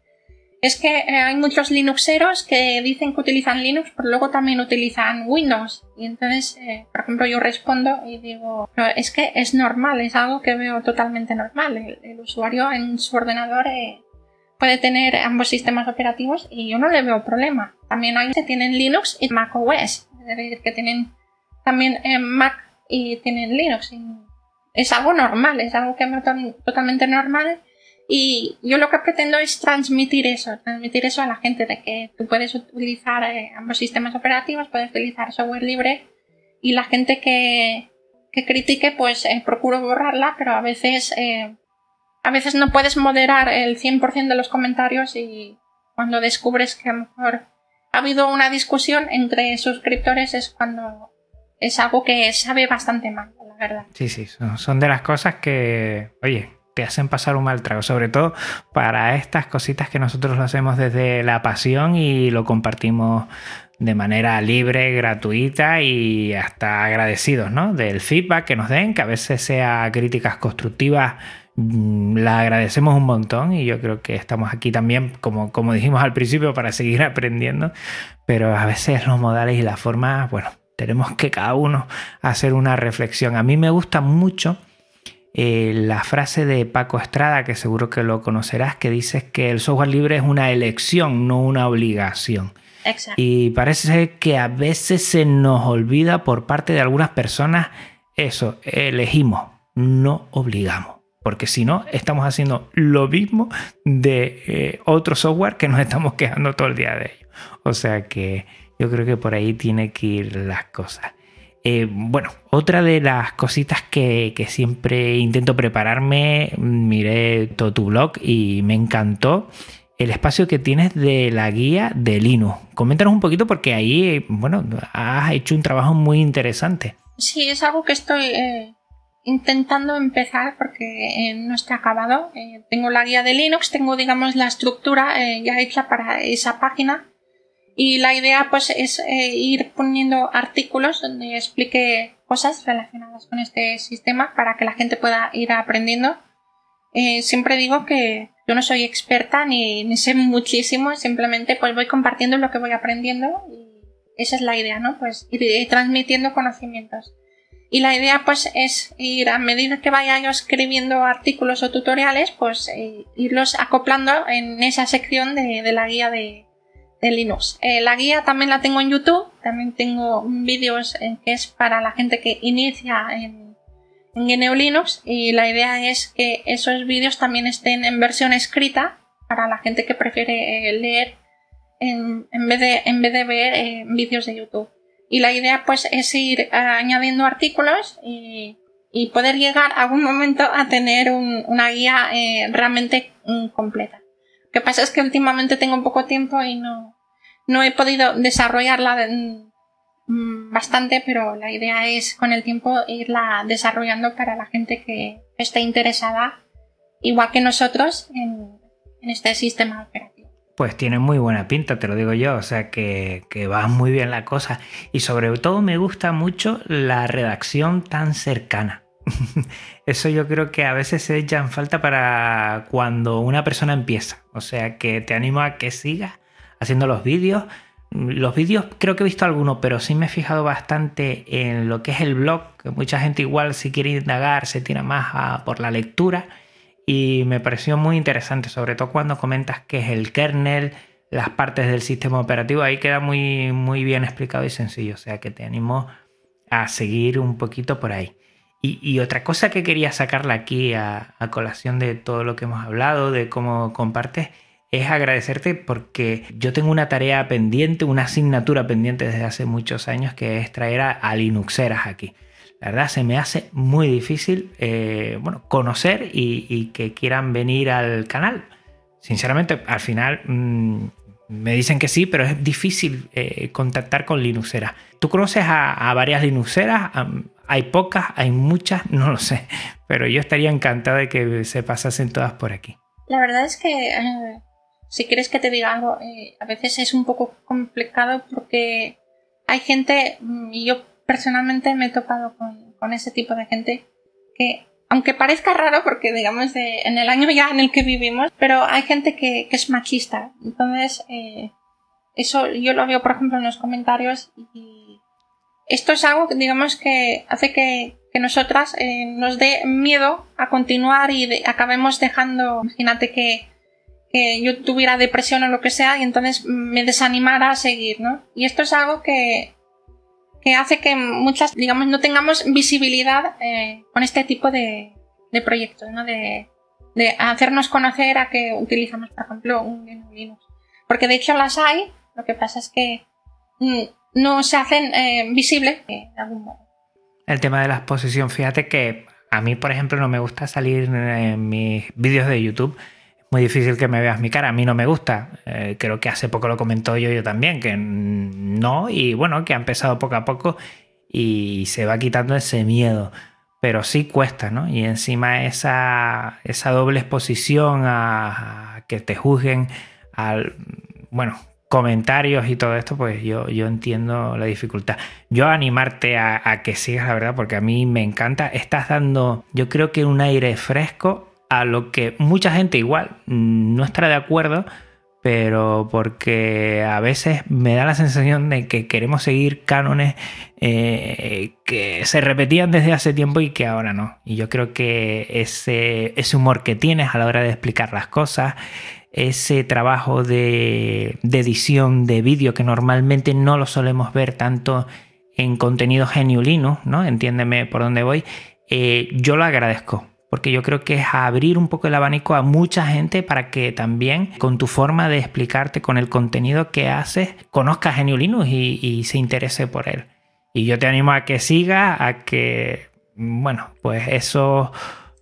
es que eh, hay muchos Linuxeros que dicen que utilizan Linux, pero luego también utilizan Windows. Y entonces, eh, por ejemplo, yo respondo y digo, es que es normal, es algo que veo totalmente normal. El, usuario en su ordenador eh, puede tener ambos sistemas operativos y yo no le veo problema. También hay que tienen Linux y Mac OS, es decir, que tienen también Mac y tienen Linux. es algo normal, es algo que veo totalmente normal Y yo lo que pretendo es transmitir eso, transmitir eso a la gente, de que tú puedes utilizar eh, ambos sistemas operativos, puedes utilizar software libre y la gente que, que critique, pues eh, procuro borrarla, pero a veces, eh, a veces no puedes moderar el 100% de los comentarios y cuando descubres que a lo mejor ha habido una discusión entre suscriptores es cuando es algo que sabe bastante mal, la verdad. Sí, sí, son, de las cosas que, oye, te hacen pasar un mal trago, sobre todo para estas cositas que nosotros lo hacemos desde la pasión y lo compartimos de manera libre, gratuita y hasta agradecidos, ¿no? Del feedback que nos den, que a veces sea críticas constructivas, mm, la agradecemos un montón y yo creo que estamos aquí también, como, como dijimos al principio, para seguir aprendiendo, pero a veces los modales y las formas, bueno, tenemos que cada uno hacer una reflexión. A mí me gusta mucho eh, la frase de Paco Estrada, que seguro que lo conocerás, que dice que el software libre es una elección, no una obligación. Y parece que a veces se nos olvida por parte de algunas personas eso, elegimos, no obligamos. Porque si no, estamos haciendo lo mismo de eh, otro software que nos estamos quejando todo el día de ello. O sea que yo creo que por ahí tiene que ir las cosas. Eh, bueno, otra de las cositas que, siempre intento prepararme, miré todo tu blog y me encantó el espacio que tienes de la guía de Linux. Coméntanos un poquito porque ahí, bueno, has hecho un trabajo muy interesante. Sí, es algo que estoy eh, intentando empezar porque eh, no está acabado. Tengo la guía de Linux, tengo, digamos, la estructura ya hecha para esa página. Y la idea, pues, es ir poniendo artículos donde explique cosas relacionadas con este sistema para que la gente pueda ir aprendiendo. siempre digo que yo no soy experta ni, sé muchísimo, simplemente pues voy compartiendo lo que voy aprendiendo y esa es la idea, ¿no? Pues ir, transmitiendo conocimientos. Y la idea pues es ir a medida que vaya yo escribiendo artículos o tutoriales, pues eh, irlos acoplando en esa sección de, la guía de, Linux. Eh, la guía también la tengo en YouTube, también tengo vídeos eh, que es para la gente que inicia en en GNU Linux y la idea es que esos vídeos también estén en versión escrita para la gente que prefiere eh, leer en, vez, de, en vez de ver vídeos de YouTube. Y la idea pues es ir añadiendo artículos y, poder llegar a algún momento a tener una guía realmente mm, completa. Lo que pasa es que últimamente tengo poco tiempo y no, no he podido desarrollarla de, Mm, bastante, pero la idea es con el tiempo irla desarrollando para la gente que esté interesada, igual que nosotros, en, este sistema operativo. Pues tiene muy buena pinta, te lo digo yo, o sea que, que, va muy bien la cosa. Y sobre todo me gusta mucho la redacción tan cercana. Eso yo creo que a veces se echa falta para cuando una persona empieza. O sea que te animo a que sigas haciendo los vídeos los vídeos creo que he visto algunos, pero sí me he fijado bastante en lo que es el blog, que mucha gente igual si quiere indagar se tira más por la lectura y me pareció muy interesante, sobre todo cuando comentas que es el kernel, las partes del sistema operativo, ahí queda muy, muy bien explicado y sencillo, o sea que te animo a seguir un poquito por ahí. Y, otra cosa que quería sacarla aquí a colación de todo lo que hemos hablado, de cómo compartes, es agradecerte porque yo tengo una tarea pendiente, una asignatura pendiente desde hace muchos años que es traer a, Linuxeras aquí. La verdad se me hace muy difícil eh, bueno, conocer y, que quieran venir al canal. Sinceramente, al final mm, me dicen que sí, pero es difícil eh, contactar con Linuxeras. ¿Tú conoces a, varias Linuxeras? Hay pocas, hay muchas, no lo sé. Pero yo estaría encantado de que se pasasen todas por aquí. La verdad es que eh, si quieres que te diga algo, eh, a veces es un poco complicado porque hay gente, mm, y yo personalmente me he topado con, ese tipo de gente que, aunque parezca raro porque digamos en el año ya en el que vivimos, pero hay gente que, es machista. Entonces, eh, eso yo lo veo por ejemplo en los comentarios esto es algo que digamos que hace que, nosotras eh, nos dé miedo a continuar y acabemos dejando, imagínate que que yo tuviera depresión o lo que sea y entonces me desanimara a seguir, ¿no? Y esto es algo que, que hace que muchas, digamos, no tengamos visibilidad eh, con este tipo de, de proyectos, ¿no? De, de hacernos conocer a que utilizamos, por ejemplo, un Linux. Porque de hecho las hay, lo que pasa es que no se hacen eh, visibles de algún modo. El tema de la exposición, fíjate que a mí, por ejemplo, no me gusta salir en mis vídeos de YouTube. Es muy difícil que me veas mi cara. A mí no me gusta. Eh, creo que hace poco lo comentó yo, yo también, que no. Y bueno, que ha empezado poco a poco y se va quitando ese miedo. Pero sí cuesta, ¿no? Y encima esa, esa doble exposición a que te juzguen al, bueno, comentarios y todo esto, pues yo, yo entiendo la dificultad. Yo animarte a, que sigas, la verdad, porque a mí me encanta. Estás dando, yo creo que un aire fresco a lo que mucha gente igual no estará de acuerdo, pero porque a veces me da la sensación de que queremos seguir cánones eh, que se repetían desde hace tiempo y que ahora no. Y yo creo que ese, ese humor que tienes a la hora de explicar las cosas, ese trabajo de, edición de vídeo que normalmente no lo solemos ver tanto en contenido geniulino, ¿no? Entiéndeme por dónde voy. Eh, yo lo agradezco, porque yo creo que es abrir un poco el abanico a mucha gente para que también con tu forma de explicarte, con el contenido que haces, conozca Geniulinus y, y se interese por él. Y yo te animo a que siga, a que, bueno, pues esos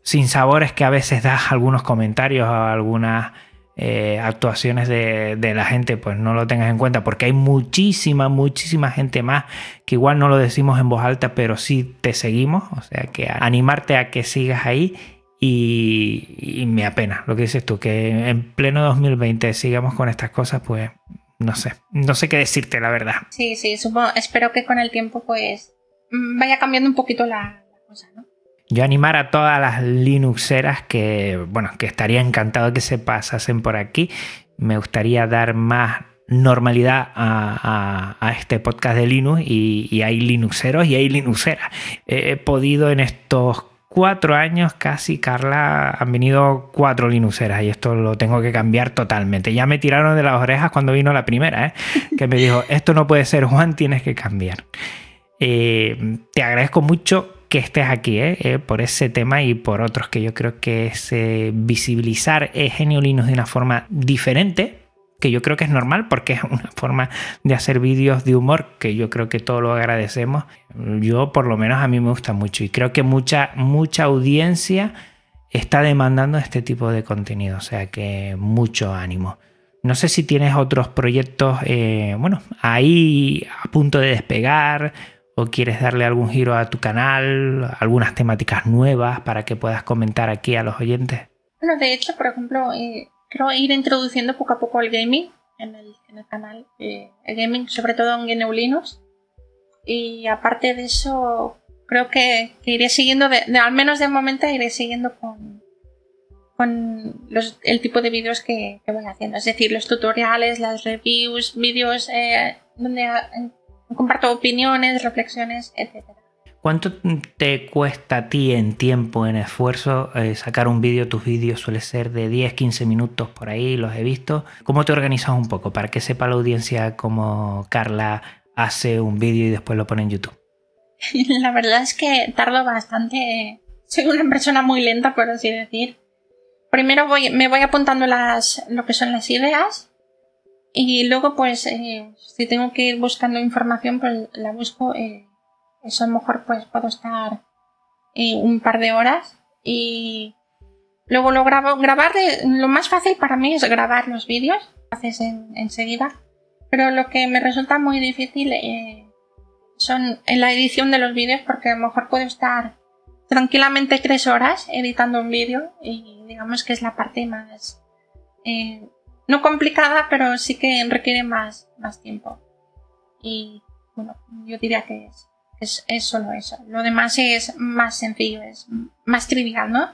sinsabores que a veces das algunos comentarios o algunas eh, actuaciones de, la gente, pues no lo tengas en cuenta, porque hay muchísima, muchísima gente más que igual no lo decimos en voz alta, pero sí te seguimos, o sea que animarte a que sigas ahí y, me apena lo que dices tú, que en pleno 2020 sigamos con estas cosas, pues no sé, no sé qué decirte, la verdad. Sí, sí, supongo, espero que con el tiempo pues vaya cambiando un poquito la cosa, ¿no? Yo animar a todas las Linuxeras que, bueno, que estaría encantado que se pasasen por aquí. Me gustaría dar más normalidad a, este podcast de Linux y, hay Linuxeros y hay Linuxeras. He podido en estos cuatro años casi, Carla, han venido cuatro Linuxeras y esto lo tengo que cambiar totalmente. Ya me tiraron de las orejas cuando vino la primera, ¿eh? que me dijo, esto no puede ser Juan, tienes que cambiar. Eh, te agradezco mucho que estés aquí ¿eh? Eh, por ese tema y por otros que yo creo que es eh, visibilizar Geniolinos de una forma diferente, que yo creo que es normal porque es una forma de hacer vídeos de humor que yo creo que todos lo agradecemos. Yo por lo menos a mí me gusta mucho y creo que mucha, mucha audiencia está demandando este tipo de contenido, o sea que mucho ánimo. No sé si tienes otros proyectos, bueno, ahí a punto de despegar o quieres darle algún giro a tu canal, algunas temáticas nuevas para que puedas comentar aquí a los oyentes. Bueno, de hecho, por ejemplo, eh, quiero ir introduciendo poco a poco el gaming en el, canal. Eh, el gaming, sobre todo en GNU Y aparte de eso, creo que, iré siguiendo, al menos de momento, iré siguiendo con, con el tipo de vídeos que, voy haciendo. Es decir, los tutoriales, las reviews, vídeos eh, donde comparto opiniones, reflexiones, etc. ¿Cuánto te cuesta a ti en tiempo, en esfuerzo, eh, sacar un vídeo? Tus vídeos suele ser de 10, 15 minutos por ahí, los he visto. ¿Cómo te organizas un poco para que sepa la audiencia cómo Carla hace un vídeo y después lo pone en YouTube? La verdad es que tardo bastante. Soy una persona muy lenta, por así decir. Primero voy, me voy apuntando las, lo que son las ideas y luego, pues, eh, si tengo que ir buscando información, pues la busco. Eh, eso a lo mejor, pues, puedo estar eh, un par de horas. Y luego lo grabo. Grabar, lo más fácil para mí es grabar los vídeos. Haces enseguida. Pero lo que me resulta muy difícil son en la edición de los vídeos, porque a lo mejor puedo estar tranquilamente tres horas editando un vídeo y digamos que es la parte más no complicada, pero sí que requiere más, más tiempo. Y bueno, yo diría que es, es, solo eso. Lo demás es más sencillo, es más trivial, ¿no?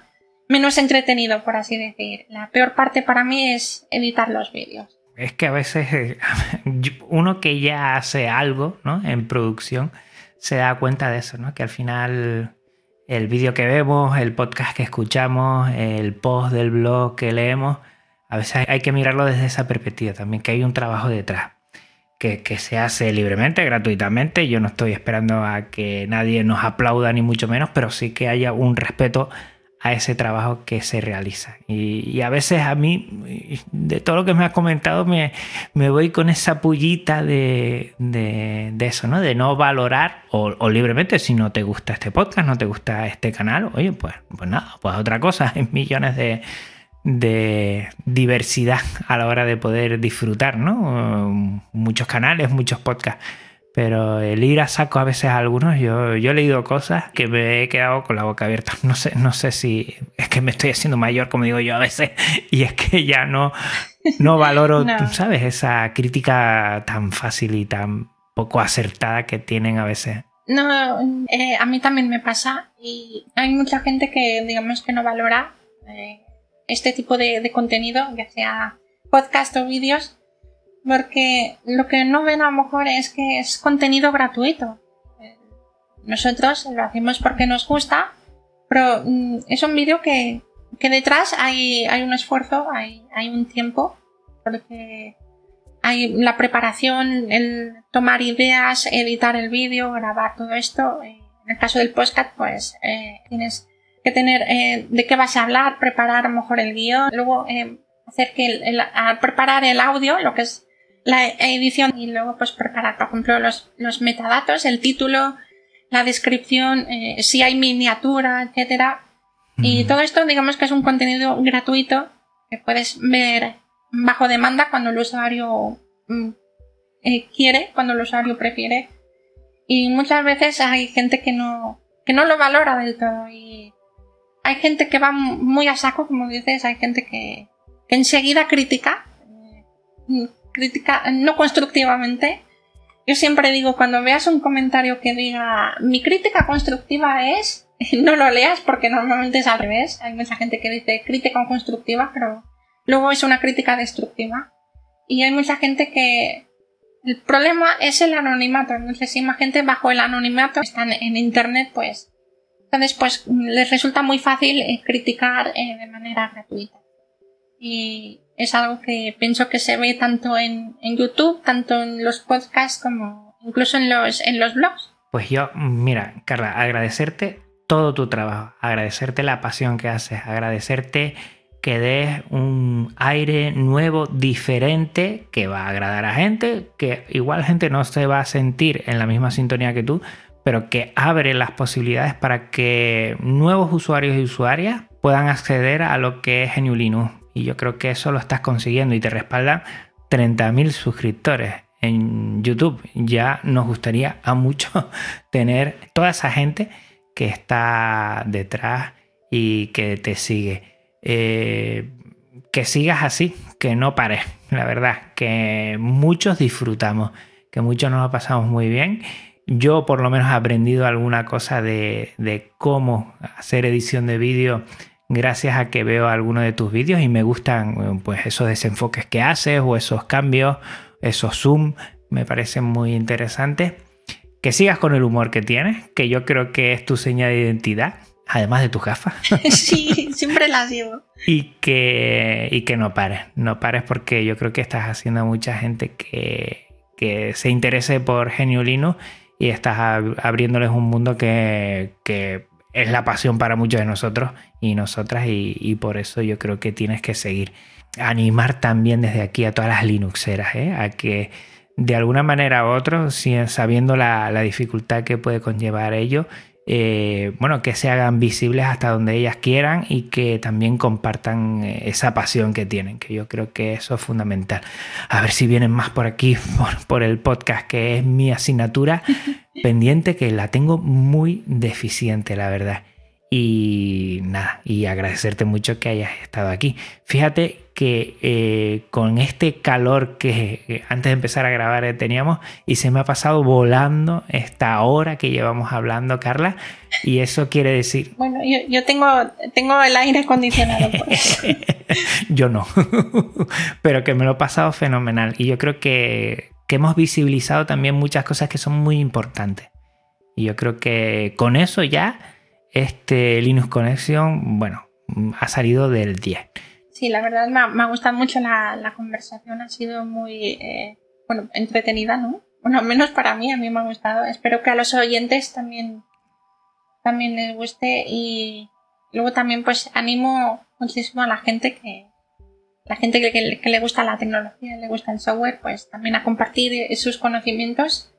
Menos entretenido, por así decir. La peor parte para mí es editar los vídeos. Es que a veces uno que ya hace algo, ¿no? En producción, se da cuenta de eso, ¿no? Que al final el vídeo que vemos, el podcast que escuchamos, el post del blog que leemos, a veces hay que mirarlo desde esa perspectiva también, que hay un trabajo detrás, que, se hace libremente, gratuitamente. Yo no estoy esperando a que nadie nos aplauda ni mucho menos, pero sí que haya un respeto a ese trabajo que se realiza. Y, a veces a mí, de todo lo que me has comentado, me, voy con esa pullita de, de, eso, ¿no? De no valorar, o, libremente, si no te gusta este podcast, no te gusta este canal, oye, pues, pues nada, pues otra cosa, hay millones de, de diversidad a la hora de poder disfrutar, ¿no? Muchos canales, muchos podcasts. Pero el ir a saco a veces a algunos, yo, yo he leído cosas que me he quedado con la boca abierta. No sé, no sé si es que me estoy haciendo mayor, como digo yo a veces, y es que ya no, no valoro, ¿sabes? Esa crítica tan fácil y tan poco acertada que tienen a veces. No, eh, a mí también me pasa y hay mucha gente que digamos que no valora eh, este tipo de, contenido, ya sea podcast o vídeos, porque lo que no ven a lo mejor es que es contenido gratuito. Nosotros lo hacemos porque nos gusta, pero mm, es un vídeo que, que detrás hay, hay, un esfuerzo, hay, hay, un tiempo, porque hay la preparación, el tomar ideas, editar el vídeo, grabar todo esto. En el caso del podcast, pues eh, tienes que tener eh, de qué vas a hablar, preparar a lo mejor el guion, luego eh, hacer que el, preparar el audio, lo que es la edición y luego pues preparar, por ejemplo, los, los metadatos, el título, la descripción, eh, si hay miniatura, etcétera. Y todo esto, digamos que es un contenido gratuito que puedes ver bajo demanda cuando el usuario mm, eh, quiere, cuando el usuario prefiere. Y muchas veces hay gente que no, que no lo valora del todo. Y hay gente que va muy a saco, como dices, hay gente que, que enseguida critica. Eh, crítica no constructivamente. Yo siempre digo, cuando veas un comentario que diga mi crítica constructiva es, no lo leas porque normalmente es al revés. Hay mucha gente que dice crítica constructiva, pero luego es una crítica destructiva. Y hay mucha gente que el problema es el anonimato. Más gente bajo el anonimato están en internet, pues entonces pues les resulta muy fácil eh, criticar eh, de manera gratuita. Y es algo que pienso que se ve tanto en, YouTube, tanto en los podcasts como incluso en los, en los blogs. Pues yo, mira, Carla, agradecerte todo tu trabajo, agradecerte la pasión que haces, agradecerte que des un aire nuevo, diferente, que va a agradar a gente, que igual gente no se va a sentir en la misma sintonía que tú, pero que abre las posibilidades para que nuevos usuarios y usuarias puedan acceder a lo que es Geniulinus y yo creo que eso lo estás consiguiendo y te respaldan 30.000 suscriptores en YouTube. Ya nos gustaría a mucho tener toda esa gente que está detrás y que te sigue. Eh, que sigas así, que no pares, la verdad, que muchos disfrutamos, que muchos nos lo pasamos muy bien. Yo por lo menos he aprendido alguna cosa de, de cómo hacer edición de vídeo gracias a que veo algunos de tus vídeos y me gustan pues esos desenfoques que haces o esos cambios, esos zoom, me parecen muy interesantes. Que sigas con el humor que tienes, que yo creo que es tu señal de identidad, además de tus gafas. sí, siempre las llevo. Y que, y que no pares, no pares porque yo creo que estás haciendo a mucha gente que, que se interese por Geniolino y estás abriéndoles un mundo que, que es la pasión para muchos de nosotros y nosotras y, por eso yo creo que tienes que seguir. Animar también desde aquí a todas las Linuxeras, ¿eh? a que de alguna manera u otra, sabiendo la, la dificultad que puede conllevar ello, eh, bueno, que se hagan visibles hasta donde ellas quieran y que también compartan eh, esa pasión que tienen, que yo creo que eso es fundamental. A ver si vienen más por aquí, por, el podcast, que es mi asignatura pendiente, que la tengo muy deficiente, la verdad. Y nada, y agradecerte mucho que hayas estado aquí. Fíjate que eh, con este calor que antes de empezar a grabar eh, teníamos y se me ha pasado volando esta hora que llevamos hablando, Carla, y eso quiere decir... Bueno, yo, tengo, tengo el aire acondicionado. yo no, pero que me lo he pasado fenomenal y yo creo que, que hemos visibilizado también muchas cosas que son muy importantes. Y yo creo que con eso ya este Linux Connection, bueno, ha salido del 10. Sí, la verdad me ha, me ha gustado mucho la, conversación, ha sido muy eh, bueno, entretenida, ¿no? Bueno, menos para mí, a mí me ha gustado. Espero que a los oyentes también, también les guste y, Luego también pues animo muchísimo a la gente que la gente que, le gusta la tecnología, le gusta el software, pues también a compartir sus conocimientos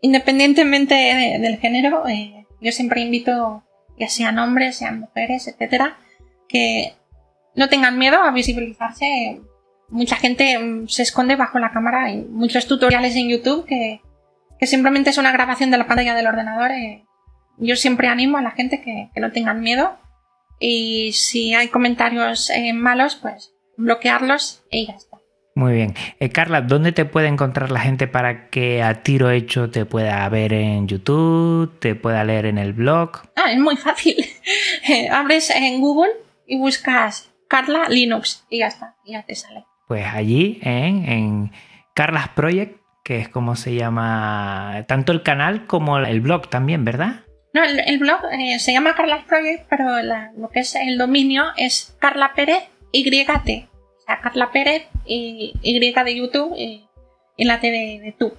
independientemente del género. Eh, yo siempre invito, ya sean hombres, sean mujeres, etcétera, que no tengan miedo a visibilizarse. Mucha gente mm, se esconde bajo la cámara. Hay muchos tutoriales en YouTube que, simplemente es una grabación de la pantalla del ordenador. Eh, yo siempre animo a la gente que, no tengan miedo y si hay comentarios eh, malos, pues bloquearlos y ya está. Muy bien. Eh, Carla, ¿dónde te puede encontrar la gente para que a tiro hecho te pueda ver en YouTube, te pueda leer en el blog? Ah, es muy fácil. Abres en Google y buscas Carla Linux y ya está, ya te sale. Pues allí en, en Carlas Project, que es como se llama tanto el canal como el blog también, ¿verdad? No, el, blog eh, se llama Carlas Project, pero lo que es el dominio es Carla Pérez YT. Sea, Carla Pérez y Y de YouTube y, la T de, tú.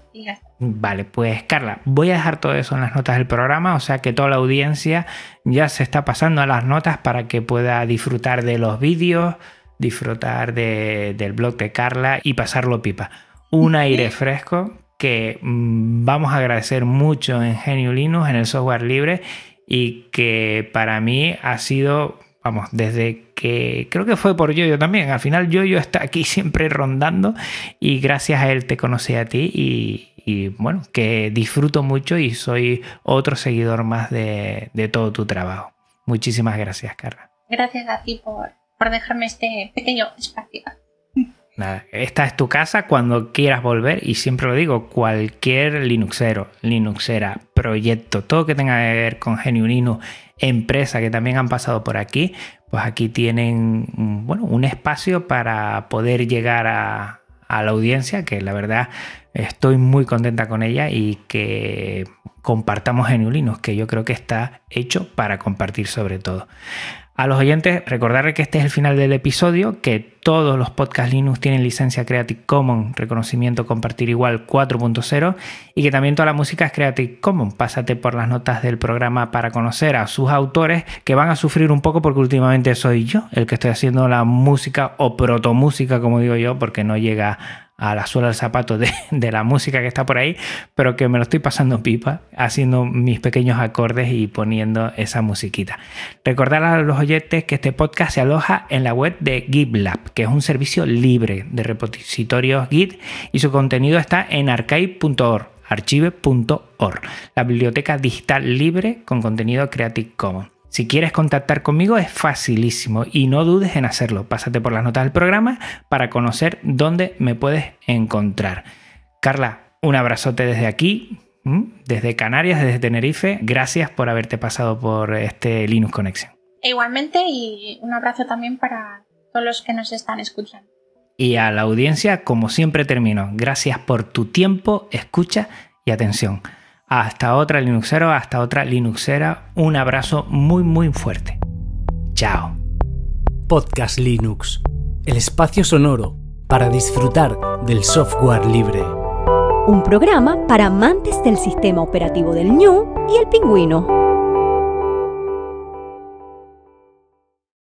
Vale, pues Carla, voy a dejar todo eso en las notas del programa, o sea que toda la audiencia ya se está pasando a las notas para que pueda disfrutar de los vídeos, disfrutar del blog de Carla y pasarlo pipa. Un aire fresco que mm, vamos a agradecer mucho en Genio Linux, en el software libre, y que para mí ha sido, vamos, desde que creo que fue por Yoyo también. Al final Yoyo está aquí siempre rondando y gracias a él te conocí a ti y, bueno, que disfruto mucho y soy otro seguidor más de, todo tu trabajo. Muchísimas gracias, Carla. Gracias a ti por, por dejarme este pequeño espacio. Nada, esta es tu casa cuando quieras volver y siempre lo digo, cualquier Linuxero, Linuxera, proyecto, todo que tenga que ver con GNU empresa que también han pasado por aquí, pues aquí tienen bueno, un espacio para poder llegar a, la audiencia, que la verdad estoy muy contenta con ella y que compartamos GNU Linux, que yo creo que está hecho para compartir sobre todo. A los oyentes, recordarles que este es el final del episodio, que todos los podcasts Linux tienen licencia Creative Commons, reconocimiento compartir igual 4.0, y que también toda la música es Creative Commons. Pásate por las notas del programa para conocer a sus autores, que van a sufrir un poco porque últimamente soy yo el que estoy haciendo la música o protomúsica, como digo yo, porque no llega a la suela del zapato de, la música que está por ahí, pero que me lo estoy pasando pipa, haciendo mis pequeños acordes y poniendo esa musiquita. Recordar a los oyentes que este podcast se aloja en la web de GitLab, que es un servicio libre de repositorios Git y su contenido está en archive.org archive.org, la biblioteca digital libre con contenido Creative Commons. Si quieres contactar conmigo es facilísimo y no dudes en hacerlo. Pásate por las notas del programa para conocer dónde me puedes encontrar. Carla, un abrazote desde aquí, desde Canarias, desde Tenerife. Gracias por haberte pasado por este Linux Connection. Igualmente y un abrazo también para todos los que nos están escuchando. Y a la audiencia, como siempre termino, gracias por tu tiempo, escucha y atención. Hasta otra Linuxero, hasta otra Linuxera. Un abrazo muy muy fuerte. Chao. Podcast Linux, el espacio sonoro para disfrutar del software libre. Un programa para amantes del sistema operativo del ñu y el pingüino.